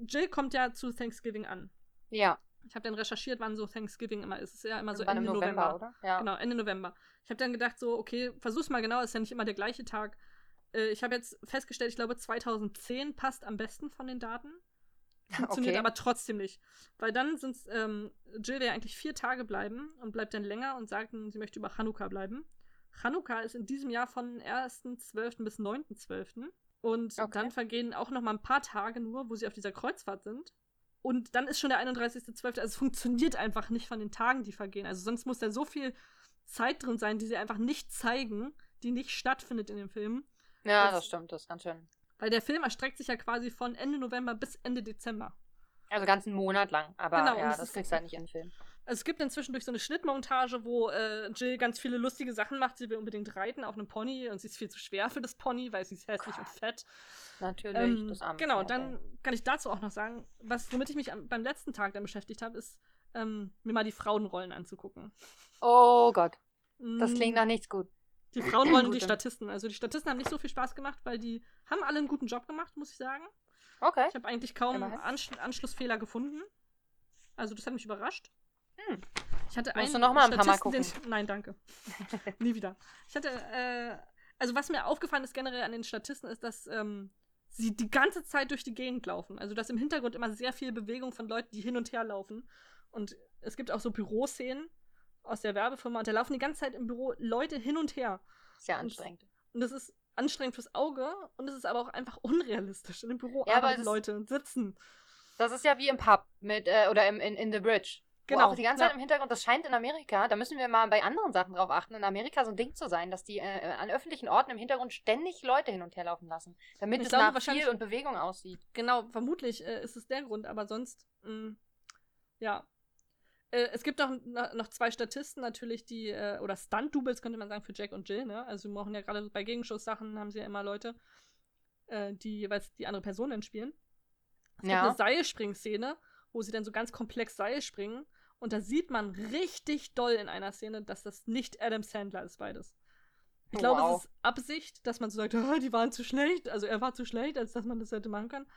Jill kommt ja zu Thanksgiving an. Ja, Ich habe dann recherchiert, wann so Thanksgiving immer ist. Es ist ja immer so Ende im November. November, oder? Ja. Genau, Ende November. Ich habe dann gedacht, so, okay, versuch's mal genau, ist ja nicht immer der gleiche Tag. Äh, ich habe jetzt festgestellt, ich glaube, 2010 passt am besten von den Daten. Funktioniert Okay. aber trotzdem nicht. Weil dann sind ähm, Jill will ja eigentlich vier Tage bleiben und bleibt dann länger und sagt, sie möchte über Chanukka bleiben. Chanukka ist in diesem Jahr von 1.12. bis 9.12. Und Okay. dann vergehen auch noch mal ein paar Tage nur, wo sie auf dieser Kreuzfahrt sind. Und dann ist schon der 31.12. Also es funktioniert einfach nicht von den Tagen, die vergehen. Also sonst muss da so viel Zeit drin sein, die sie einfach nicht zeigen, die nicht stattfindet in dem Film. Ja, Das- das stimmt, das ist ganz schön. Weil der Film erstreckt sich ja quasi von Ende November bis Ende Dezember. Also ganz einen Monat lang. Aber Genau, ja, das kriegst du halt nicht in den Film. Also es gibt inzwischen durch so eine Schnittmontage, wo äh, Jill ganz viele lustige Sachen macht. Sie will unbedingt reiten auf einem Pony und sie ist viel zu schwer für das Pony, weil sie ist hässlich und fett. Natürlich, Ähm, das arme genau, Pferd, dann ey. kann ich dazu auch noch sagen, was, womit ich mich am, beim letzten Tag dann beschäftigt habe, ist, ähm, mir mal die Frauenrollen anzugucken. Oh Gott, das Mm, klingt nach nichts gut. Die Frauenrollen und die. Statisten. Also die Statisten haben nicht so viel Spaß gemacht, weil die haben alle einen guten Job gemacht, muss ich sagen. Okay. Ich habe eigentlich kaum. Ansch Anschlussfehler gefunden. Also das hat mich überrascht. Hm. Ich hatte Musst einen du noch mal ein paar Mal Statisten, Den, nein, danke. Nie wieder. Ich hatte, äh, also was mir aufgefallen ist generell an den Statisten, ist, dass ähm, sie die ganze Zeit durch die Gegend laufen. Also dass im Hintergrund immer sehr viel Bewegung von Leuten, die hin und her laufen. Und es gibt auch so Büroszenen aus der Werbefirma und da laufen die ganze Zeit im Büro Leute hin und her. Sehr Und- anstrengend. Und das ist anstrengend fürs Auge und es ist aber auch einfach unrealistisch. In dem Büro Ja, arbeiten Leute und sitzen. Das ist ja wie im Pub mit, äh, oder im, in, in The Bridge. Genau. Wo auch die ganze ja. Zeit im Hintergrund, das scheint in Amerika, da müssen wir mal bei anderen Sachen drauf achten, in Amerika so ein Ding zu sein, dass die äh, an öffentlichen Orten im Hintergrund ständig Leute hin und her laufen lassen. Damit Ich es glaube nach viel und Bewegung aussieht. Genau, vermutlich äh, ist es der Grund, aber sonst, mh, ja. Äh, es gibt noch, noch zwei Statisten natürlich, die, äh, oder Stunt-Doubles könnte man sagen, für Jack und Jill, ne? Also wir brauchen ja gerade bei Gegenschuss-Sachen haben sie ja immer Leute, äh, die jeweils die andere Person dann spielen. Es Ja. gibt eine Seilspringszene, wo sie dann so ganz komplex Seil springen und da sieht man richtig doll in einer Szene, dass das nicht Adam Sandler ist, beides. Ich glaube, Wow. es ist Absicht, dass man so sagt, ah, die waren zu schlecht, also er war zu schlecht, als dass man das hätte machen können.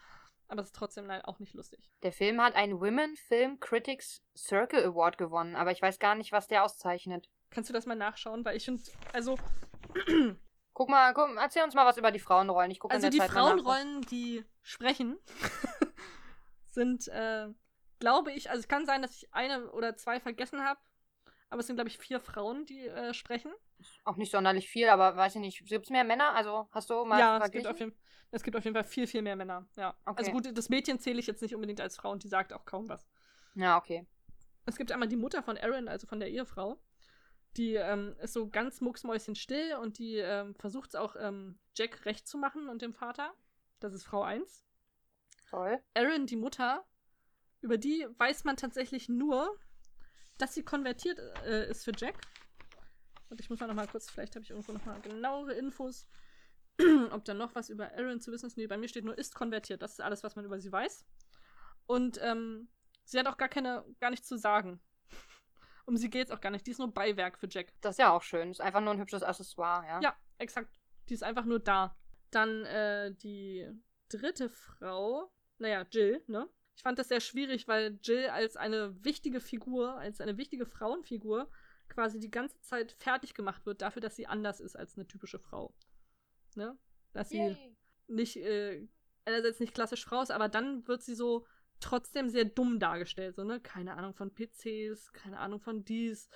Aber es ist trotzdem auch nicht lustig. Der Film hat einen Women Film Critics Circle Award gewonnen, aber ich weiß gar nicht, was der auszeichnet. Kannst du das mal nachschauen? Weil ich finde, also, Guck mal, guck, erzähl uns mal was über die Frauenrollen. Ich gucke also in der die Zeit Frauenrollen, die sprechen, sind, äh, glaube ich, also es kann sein, dass ich eine oder zwei vergessen habe, aber es sind, glaube ich, vier Frauen, die äh, sprechen. Auch nicht sonderlich viel, aber weiß ich nicht. Gibt es mehr Männer? Also hast du mal ja, es gibt, auf jeden, es gibt auf jeden Fall viel, viel mehr Männer. Ja. Okay. Also gut, das Mädchen zähle ich jetzt nicht unbedingt als Frau und die sagt auch kaum was. Ja, okay. Es gibt einmal die Mutter von Aaron, also von der Ehefrau. Die ähm, ist so ganz mucksmäuschenstill und die ähm, versucht es auch ähm, Jack recht zu machen und dem Vater. Das ist Frau 1. Toll. Aaron, die Mutter, über die weiß man tatsächlich nur, dass sie konvertiert äh, ist für Jack. Und ich muss mal noch mal kurz, vielleicht habe ich irgendwo noch mal genauere Infos, ob da noch was über Aaron zu wissen ist. Nee, bei mir steht nur, ist konvertiert. Das ist alles, was man über sie weiß. Und ähm, sie hat auch gar keine, gar nichts zu sagen. Um sie geht's auch gar nicht. Die ist nur Beiwerk für Jack. Das ist ja auch schön. Ist einfach nur ein hübsches Accessoire, ja? Ja, exakt. Die ist einfach nur da. Dann äh, die dritte Frau, naja, Jill, ne? Ich fand das sehr schwierig, weil Jill als eine wichtige Figur, als eine wichtige Frauenfigur, quasi die ganze Zeit fertig gemacht wird dafür, dass sie anders ist als eine typische Frau. Ne? Dass sie Yay. nicht, äh, einerseits nicht klassisch Frau ist, aber dann wird sie so trotzdem sehr dumm dargestellt. So, ne? Keine Ahnung von PCs, keine Ahnung von dies.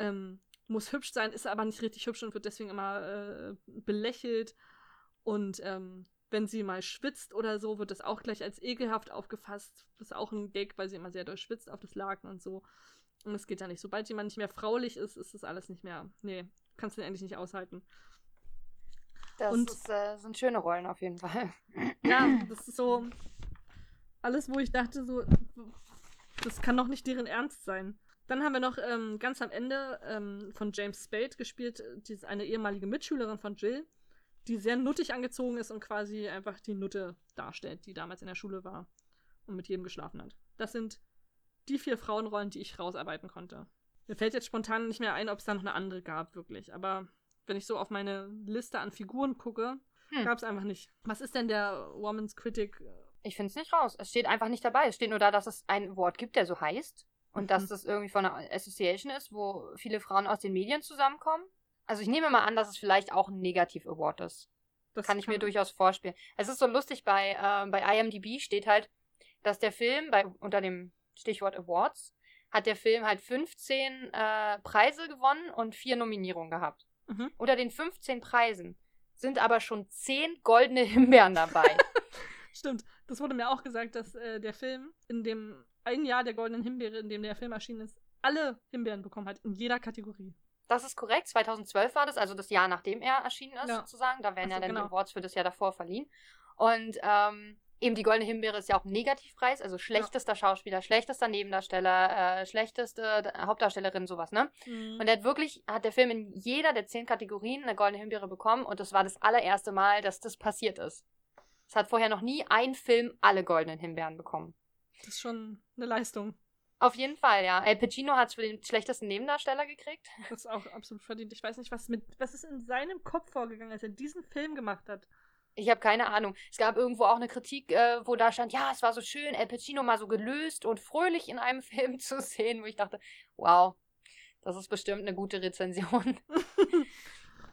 Ähm, muss hübsch sein, ist aber nicht richtig hübsch und wird deswegen immer äh, belächelt. Und ähm, wenn sie mal schwitzt oder so, wird das auch gleich als ekelhaft aufgefasst. Das ist auch ein Gag, weil sie immer sehr doll schwitzt auf das Laken und so. Und das geht ja nicht. Sobald jemand nicht mehr fraulich ist, ist das alles nicht mehr. Nee, kannst du endlich nicht aushalten. Das Und- ist, äh, sind schöne Rollen auf jeden Fall. Ja, das ist so alles, wo ich dachte, so, das kann doch nicht deren Ernst sein. Dann haben wir noch ähm, ganz am Ende ähm, von James Spade gespielt, äh, die ist eine ehemalige Mitschülerin von Jill, die sehr nuttig angezogen ist und quasi einfach die Nutte darstellt, die damals in der Schule war und mit jedem geschlafen hat. Das sind die vier Frauenrollen, die ich rausarbeiten konnte. Mir fällt jetzt spontan nicht mehr ein, ob es da noch eine andere gab, wirklich. Aber wenn ich so auf meine Liste an Figuren gucke, Hm. gab es einfach nicht. Was ist denn der Woman's Critic? Ich finde es nicht raus. Es steht einfach nicht dabei. Es steht nur da, dass es ein Wort gibt, der so heißt. Und dass Mhm. das irgendwie von einer Association ist, wo viele Frauen aus den Medien zusammenkommen. Also ich nehme mal an, dass es vielleicht auch ein Negativ-Award ist. Das kann ich mir durchaus vorstellen. Es ist so lustig, bei, äh, bei IMDb steht halt, dass der Film, bei, unter dem Stichwort Awards, hat der Film halt 15 äh, Preise gewonnen und vier Nominierungen gehabt. Mhm. Unter den 15 Preisen sind aber schon 10 goldene Himbeeren dabei. Stimmt. Das wurde mir auch gesagt, dass äh, der Film in dem ein Jahr der Goldenen Himbeere, in dem der Film erschienen ist, alle Himbeeren bekommen hat, in jeder Kategorie. Das ist korrekt. 2012 war das, also das Jahr nachdem er erschienen ist, Ja. sozusagen. Da werden Ach so, ja dann genau. die Awards für das Jahr davor verliehen. Und ähm, eben die Goldene Himbeere ist ja auch ein Negativpreis, also schlechtester Schauspieler, schlechtester Nebendarsteller, äh, schlechteste Hauptdarstellerin, sowas, ne? Mhm. Und er hat wirklich, hat der Film in jeder der zehn Kategorien eine Goldene Himbeere bekommen und das war das allererste Mal, dass das passiert ist. Es hat vorher noch nie ein Film alle goldenen Himbeeren bekommen. Das ist schon eine Leistung. Auf jeden Fall, ja. El Pacino hat es für den schlechtesten Nebendarsteller gekriegt. Das ist auch absolut verdient. Ich weiß nicht, was mit was ist in seinem Kopf vorgegangen, als er diesen Film gemacht hat. Ich habe keine Ahnung. Es gab irgendwo auch eine Kritik, äh, wo da stand, ja, es war so schön, El Pacino mal so gelöst und fröhlich in einem Film zu sehen, wo ich dachte, wow, das ist bestimmt eine gute Rezension.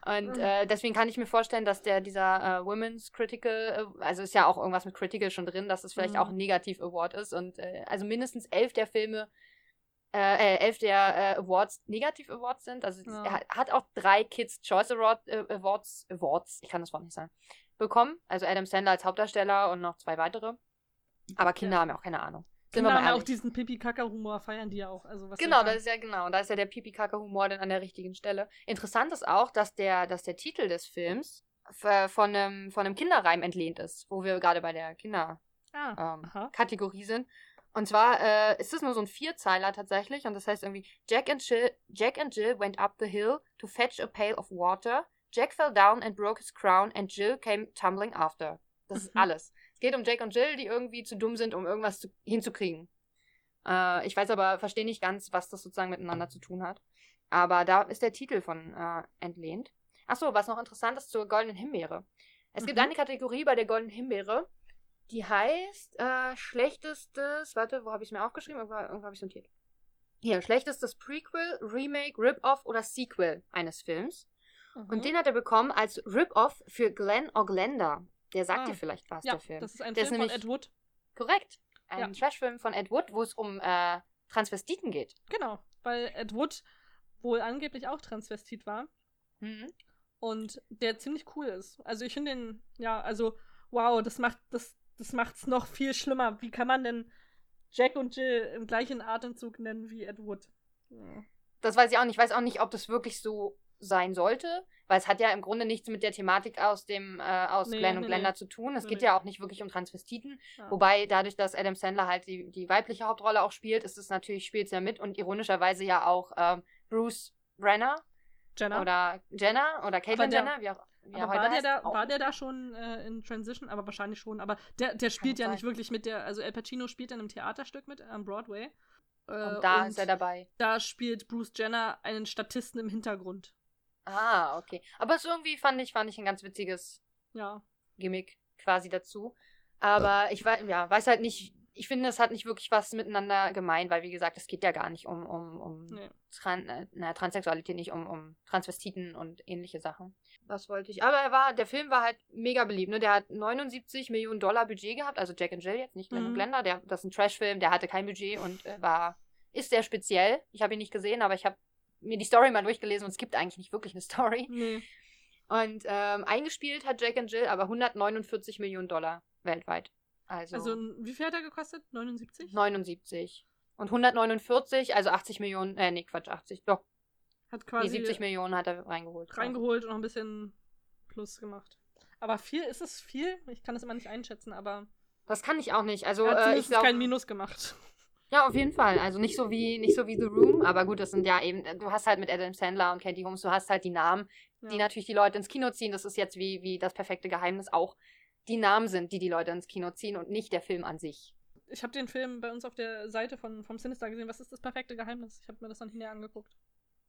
Und äh, deswegen kann ich mir vorstellen, dass der dieser äh, Women's Critical, äh, also ist ja auch irgendwas mit Critical schon drin, dass es vielleicht Mhm. auch ein Negativ-Award ist. Und äh, also mindestens elf der Filme, äh, elf der Awards Negativ-Awards sind. Also Ja. er hat, auch drei Kids Choice Award, Awards, Awards, ich kann das Wort nicht sagen, bekommen. Also Adam Sandler als Hauptdarsteller und noch zwei weitere. Aber Kinder Ja. haben ja auch keine Ahnung. Kinder haben auch diesen Pipi-Kaka-Humor, feiern die ja auch. Also, was Genau, das ist ja genau. Da ist ja der Pipi-Kaka-Humor dann an der richtigen Stelle. Interessant ist auch, dass der, dass der Titel des Films f- von einem, von einem Kinderreim entlehnt ist, wo wir gerade bei der Ah, Kinder-Kategorie aha. sind. Und zwar äh, ist es nur so ein Vierzeiler tatsächlich und das heißt irgendwie Jack and, Jill, Jack and Jill went up the hill to fetch a pail of water. Jack fell down and broke his crown and Jill came tumbling after. Das ist Mhm. alles. Es geht um Jack und Jill, die irgendwie zu dumm sind, um irgendwas zu, hinzukriegen. Äh, ich weiß aber, verstehe nicht ganz, was das sozusagen miteinander zu tun hat. Aber da ist der Titel von äh, entlehnt. Achso, was noch interessant ist zur Goldenen Himbeere. Es gibt Mhm. eine Kategorie bei der Goldenen Himbeere, die heißt äh, schlechtestes, warte, wo habe ich es mir aufgeschrieben? Irgendwo, irgendwo habe ich notiert. Hier, schlechtestes Prequel, Remake, Rip-Off oder Sequel eines Films. Mhm. Und den hat er bekommen als Rip-Off für Glenn Oglenda. Der sagt Ah. dir vielleicht was, ja, der Film. das ist ein Der ist Film von nämlich- Ed Wood. Korrekt. Ein Ja. Trashfilm von Ed Wood, wo es um äh, Transvestiten geht. Genau, weil Ed Wood wohl angeblich auch Transvestit war Mhm. und der ziemlich cool ist. Also ich finde den, ja, also wow, das macht das das macht's noch viel schlimmer. Wie kann man denn Jack und Jill im gleichen Atemzug nennen wie Ed Wood? Ja. Das weiß ich auch nicht. Ich weiß auch nicht, ob das wirklich so sein sollte, weil es hat ja im Grunde nichts mit der Thematik aus dem äh, aus Nee, Glenn und nee, Glenda nee. zu tun. Es geht ja auch nicht wirklich um Transvestiten. Ja. Wobei dadurch, dass Adam Sandler halt die, die weibliche Hauptrolle auch spielt, ist es natürlich spielt ja mit und ironischerweise ja auch ähm, Bruce Brenner Jenna. oder Jenner oder Caitlyn Jenner, wie auch, er heute war der, da, war der da schon äh, in Transition? Aber wahrscheinlich schon. Aber der, der spielt ja sein. nicht wirklich mit der. Also El Pacino spielt in einem Theaterstück mit am Broadway. Äh, und da ist er dabei. da spielt Bruce Jenner einen Statisten im Hintergrund. Ah, okay. Aber es irgendwie fand ich, fand ich ein ganz witziges Ja. Gimmick quasi dazu. Aber ich weiß, ja, weiß halt nicht, ich finde, es hat nicht wirklich was miteinander gemeint, weil, wie gesagt, es geht ja gar nicht um, um, um Nee. Tran äh, na, Transsexualität, nicht um, um Transvestiten und ähnliche Sachen. Was wollte ich? Aber er war, der Film war halt mega beliebt, ne? Der hat 79 Millionen Dollar Budget gehabt, also Jack and Jill jetzt, nicht Glenn Mhm. und Glenda, der, das ist ein Trash-Film, der hatte kein Budget und äh, war, ist sehr speziell. Ich habe ihn nicht gesehen, aber ich habe mir die Story mal durchgelesen und es gibt eigentlich nicht wirklich eine Story. Nee. Und ähm, eingespielt hat Jack and Jill aber 149 Millionen Dollar weltweit. Also, Also, wie viel hat er gekostet? 79? 79. Und 149, also 80 Millionen, äh, nee, Quatsch, 80, doch, Hat nee, quasi 70 Millionen hat er reingeholt. reingeholt und noch ein bisschen Plus gemacht. Aber viel, ist es viel? Ich kann das immer nicht einschätzen, aber Das kann ich auch nicht. Also, hat äh, ich glaube. kein Minus gemacht. Ja, auf jeden Fall. Also nicht so wie nicht so wie The Room, aber gut, das sind ja eben, du hast halt mit Adam Sandler und Katie Holmes, du hast halt die Namen, die Ja. natürlich die Leute ins Kino ziehen. Das ist jetzt wie, wie das perfekte Geheimnis auch die Namen sind, die die Leute ins Kino ziehen und nicht der Film an sich. Ich habe den Film bei uns auf der Seite von, vom Sinister gesehen. Was ist das perfekte Geheimnis? Ich habe mir das dann hinterher angeguckt.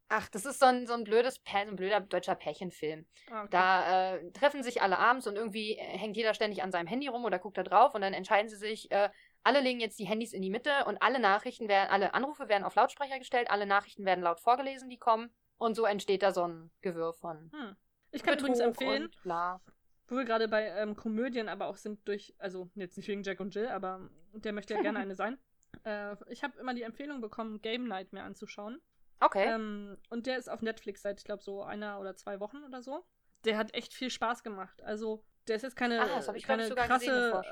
Ach, das ist so ein, so ein blödes, so ein blöder deutscher Pärchenfilm. Ah, okay. Da äh, treffen sich alle abends und irgendwie hängt jeder ständig an seinem Handy rum oder guckt da drauf und dann entscheiden sie sich, äh, alle legen jetzt die Handys in die Mitte und alle Nachrichten werden, alle Anrufe werden auf Lautsprecher gestellt, alle Nachrichten werden laut vorgelesen, die kommen. Und so entsteht da so ein Gewirr von Hm. Ich kann übrigens Betrug empfehlen, und bla. wo wir gerade bei ähm, Komödien aber auch sind durch, also jetzt nicht wegen Jack und Jill, aber der möchte ja gerne eine sein. Äh, ich habe immer die Empfehlung bekommen, Game Night mir anzuschauen. Okay. Ähm, und der ist auf Netflix seit, ich glaube, so einer oder zwei Wochen oder so. Der hat echt viel Spaß gemacht. Also, der ist jetzt keine, Ah, keine krasse,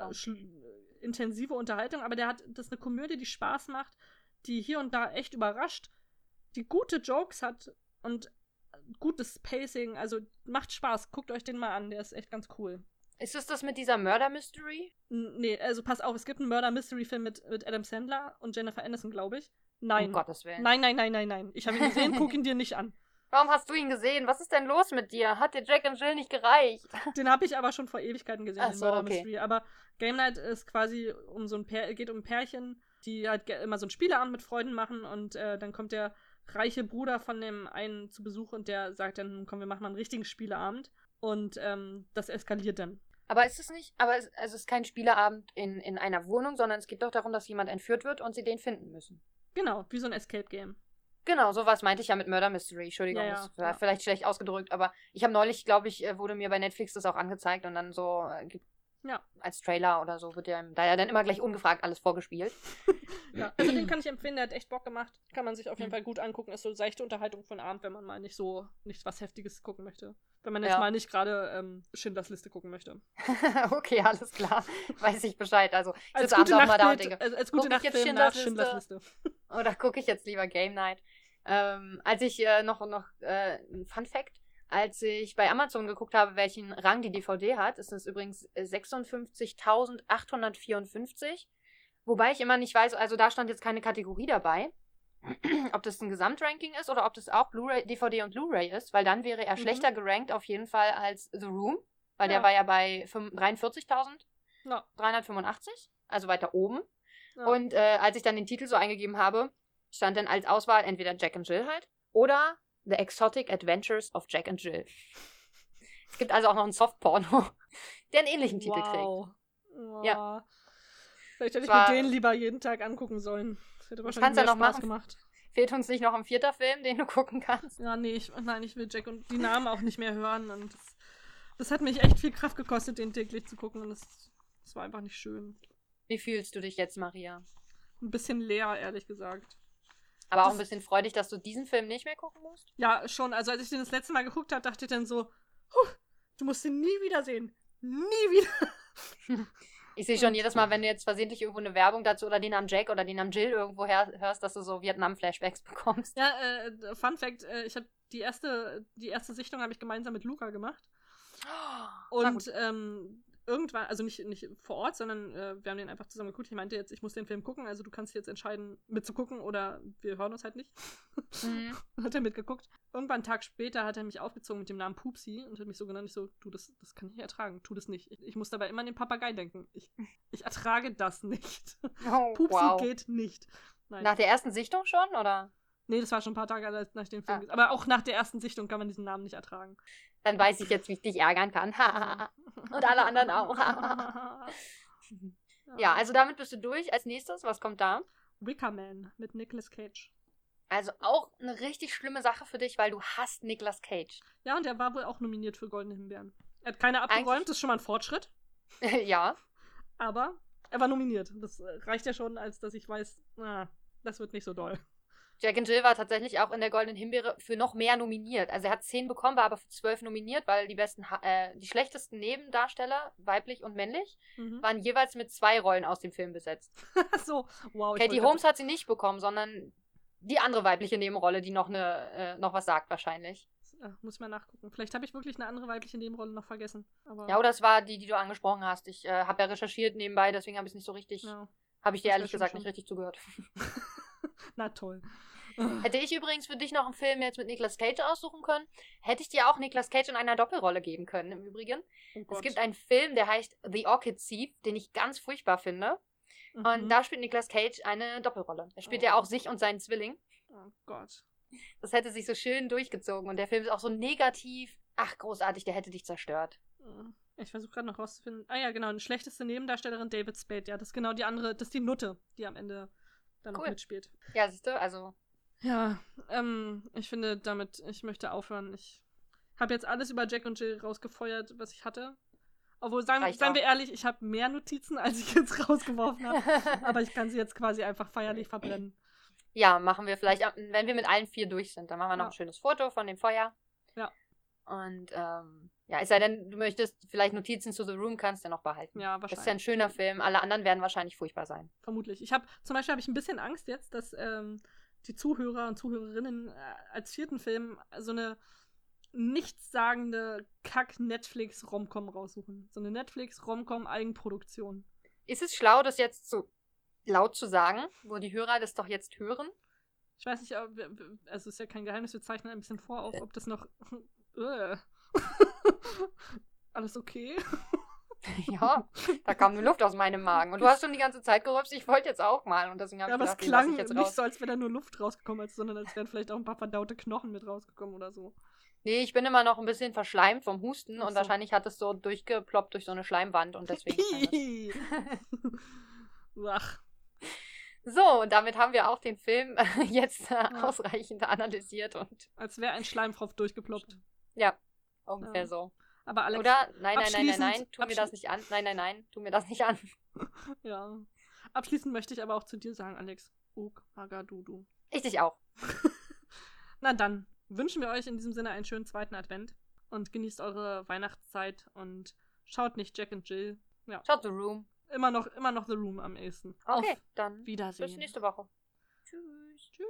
intensive Unterhaltung, aber der hat, das ist eine Komödie, die Spaß macht, die hier und da echt überrascht, die gute Jokes hat und gutes Pacing, also macht Spaß. Guckt euch den mal an, der ist echt ganz cool. ist es das mit dieser Murder Mystery? N- Nee, also pass auf, es gibt einen Murder-Mystery-Film mit, mit Adam Sandler und Jennifer Aniston, glaube ich. Nein. Um Gottes Willen. Nein, nein, nein, nein, nein. Ich habe ihn gesehen, guck ihn dir nicht an. Warum hast du ihn gesehen? Was ist denn los mit dir? Hat dir Jack and Jill nicht gereicht? Den habe ich aber schon vor Ewigkeiten gesehen, Ach so, Murder okay. Mystery. Aber Game Night ist quasi um so ein Pär geht um ein Pärchen, die halt immer so einen Spieleabend mit Freunden machen und äh, dann kommt der reiche Bruder von dem einen zu Besuch und der sagt dann, komm, wir machen mal einen richtigen Spieleabend. Und ähm, das eskaliert dann. Aber ist es nicht, aber es, also es ist kein Spieleabend in, in einer Wohnung, sondern es geht doch darum, dass jemand entführt wird und sie den finden müssen. Genau, wie so ein Escape Game. Genau, sowas meinte ich ja mit Murder Mystery. Entschuldigung, Ja, ja, das war vielleicht schlecht ausgedrückt, aber ich habe neulich, glaube ich, äh, wurde mir bei Netflix das auch angezeigt und dann so äh, Ja. als Trailer oder so wird ja da ja dann immer gleich ungefragt alles vorgespielt. Ja, also den kann ich empfehlen, der hat echt Bock gemacht. Kann man sich auf jeden Mhm. Fall gut angucken. Ist so seichte Unterhaltung für den Abend, wenn man mal nicht so, nicht was Heftiges gucken möchte. Wenn man jetzt Ja. mal nicht gerade ähm, Schindlers Liste gucken möchte. okay, alles klar. Weiß ich Bescheid. Also ich Als sitze abends auch mal da und denke, als, als gute ich jetzt Schindlers Schindlers Liste. Oder gucke ich jetzt lieber Game Night? Ähm, als ich äh, noch, noch äh, ein Fun Fact, als ich bei Amazon geguckt habe, welchen Rang die DVD hat, ist es übrigens äh, 56.854. Wobei ich immer nicht weiß, also da stand jetzt keine Kategorie dabei, ob das ein Gesamtranking ist oder ob das auch Blu-ray, DVD und Blu-ray ist, weil dann wäre er Mhm. schlechter gerankt auf jeden Fall als The Room, weil Ja. der war ja bei fünf- 43.385, Ja. also weiter oben. Ja. Und äh, als ich dann den Titel so eingegeben habe, stand dann als Auswahl entweder Jack and Jill halt oder The Exotic Adventures of Jack and Jill. Es gibt also auch noch einen Softporno, der einen ähnlichen Titel kriegt. wow. Ja. Vielleicht hätte ich mir den lieber jeden Tag angucken sollen. Das hätte wahrscheinlich mehr ja noch Spaß machen. gemacht. Fehlt uns nicht noch ein vierter Film, den du gucken kannst? Ja, nee, ich, nein, ich will Jack und die Namen auch nicht mehr hören. Und das, das hat mich echt viel Kraft gekostet, den täglich zu gucken. Und das, das war einfach nicht schön. Wie fühlst du dich jetzt, Maria? Ein bisschen leer, ehrlich gesagt. Aber auch Das- ein bisschen freudig, dass du diesen Film nicht mehr gucken musst? Ja, schon. Also als ich den das letzte Mal geguckt habe, dachte ich dann so, du musst ihn nie wiedersehen. Nie wieder. Ich sehe schon jedes Mal, wenn du jetzt versehentlich irgendwo eine Werbung dazu oder den Namen Jack oder den Namen Jill irgendwo hörst, dass du so Vietnam-Flashbacks bekommst. Ja, äh, Fun Fact, äh, ich habe die erste, die erste Sichtung habe ich gemeinsam mit Luca gemacht. Na Und ähm, irgendwann, also nicht, nicht vor Ort, sondern äh, wir haben den einfach zusammen geguckt. Ich meinte jetzt, ich muss den Film gucken, also du kannst jetzt entscheiden, mitzugucken oder wir hören uns halt nicht. Mhm. hat er mitgeguckt. Irgendwann einen Tag später hat er mich aufgezogen mit dem Namen Pupsi und hat mich so genannt. Ich so, du, das, das kann ich nicht ertragen, tu das nicht. Ich, ich muss dabei immer an den Papagei denken. Ich, ich ertrage das nicht. Oh, Pupsi wow. geht nicht. Nein. Nach der ersten Sichtung schon, oder? Nee, das war schon ein paar Tage nach dem Film. Ah. Aber auch nach der ersten Sichtung kann man diesen Namen nicht ertragen. Dann weiß ich jetzt, wie ich dich ärgern kann. Und alle anderen auch. ja, also damit bist du durch. Als nächstes, was kommt da? Wickerman mit Nicolas Cage. Also auch eine richtig schlimme Sache für dich, weil du hasst Nicolas Cage. Ja, und er war wohl auch nominiert für Goldene Himbeeren. Er hat keine abgeräumt, Eigentlich- das ist schon mal ein Fortschritt. ja. Aber er war nominiert. Das reicht ja schon, als dass ich weiß, na, das wird nicht so doll. Jack and Jill war tatsächlich auch in der Goldenen Himbeere für noch mehr nominiert. Also er hat zehn bekommen, war aber für zwölf nominiert, weil die besten, äh, die schlechtesten Nebendarsteller, weiblich und männlich, Mhm. waren jeweils mit zwei Rollen aus dem Film besetzt. so, wow. Katie Holmes hat sie nicht bekommen, sondern die andere weibliche Nebenrolle, die noch eine, äh, noch was sagt wahrscheinlich. äh, muss mal nachgucken. Vielleicht habe ich wirklich eine andere weibliche Nebenrolle noch vergessen. Aber, Ja, oder es war die, die du angesprochen hast. Ich äh, habe ja recherchiert nebenbei, deswegen habe ich es nicht so richtig, Ja. habe ich dir Das ehrlich schon gesagt schlimm. nicht richtig zugehört. Na toll. Hätte ich übrigens für dich noch einen Film jetzt mit Nicolas Cage aussuchen können, hätte ich dir auch Nicolas Cage in einer Doppelrolle geben können, im Übrigen. Oh Es gibt einen Film, der heißt The Orchid Thief, den ich ganz furchtbar finde. Und Mhm. da spielt Nicolas Cage eine Doppelrolle. Er spielt Oh. ja auch sich und seinen Zwilling. Oh Gott. Das hätte sich so schön durchgezogen. Und der Film ist auch so negativ. Ach, großartig, der hätte dich zerstört. Ich versuche gerade noch rauszufinden. Ah ja, genau, eine schlechteste Nebendarstellerin David Spade. Ja, das ist genau die andere, das ist die Nutte, die am Ende dann noch Cool. mitspielt. Ja, siehst du, also. Ja, ähm, ich finde damit, ich möchte aufhören. Ich habe jetzt alles über Jack und Jill rausgefeuert, was ich hatte. Obwohl, seien auch. wir ehrlich, ich habe mehr Notizen, als ich jetzt rausgeworfen habe. Aber ich kann sie jetzt quasi einfach feierlich verbrennen. ja, machen wir vielleicht, wenn wir mit allen vier durch sind, dann machen wir noch Ja. ein schönes Foto von dem Feuer. Und ähm, ja, es sei denn, du möchtest vielleicht Notizen zu The Room, kannst du ja noch behalten. Ja, Das ist ja ein wahrscheinlich. schöner Film. Alle anderen werden wahrscheinlich furchtbar sein. Vermutlich. Ich habe, zum Beispiel habe ich ein bisschen Angst jetzt, dass ähm, die Zuhörer und Zuhörerinnen äh, als vierten Film so eine nichtssagende Kack-Netflix-Romcom raussuchen. So eine Netflix-Romcom-Eigenproduktion. Ist es schlau, das jetzt so laut zu sagen, wo die Hörer das doch jetzt hören? Ich weiß nicht, also es ist ja kein Geheimnis, wir zeichnen ein bisschen vor, auch ob das noch. Äh. Alles okay? ja, da kam nur Luft aus meinem Magen. Und du hast schon die ganze Zeit gerübst, ich wollte jetzt auch mal. Und deswegen Ja, aber es gedacht, klang ich jetzt nicht so, als wäre da nur Luft rausgekommen, sondern als wären vielleicht auch ein paar verdaute Knochen mit rausgekommen oder so. Nee, ich bin immer noch ein bisschen verschleimt vom Husten Ach und so. wahrscheinlich hat es so durchgeploppt durch so eine Schleimwand und deswegen. Ach, so, und damit haben wir auch den Film jetzt äh, ausreichend analysiert und als wäre ein Schleimfropf durchgeploppt. Ja, ungefähr Ja. so. Aber Alex, Oder? Nein, nein, nein, nein, nein, tu mir das nicht an. Nein, nein, nein, tu mir das nicht an. ja. Abschließend möchte ich aber auch zu dir sagen, Alex. Ug, Hagadudu. Ich dich auch. Na dann, wünschen wir euch in diesem Sinne einen schönen zweiten Advent und genießt eure Weihnachtszeit und schaut nicht Jack and Jill. Schaut The Room. Immer noch, immer noch The Room am ehesten. Okay, Auf dann Wiedersehen. bis nächste Woche. Tschüss. Tschüss.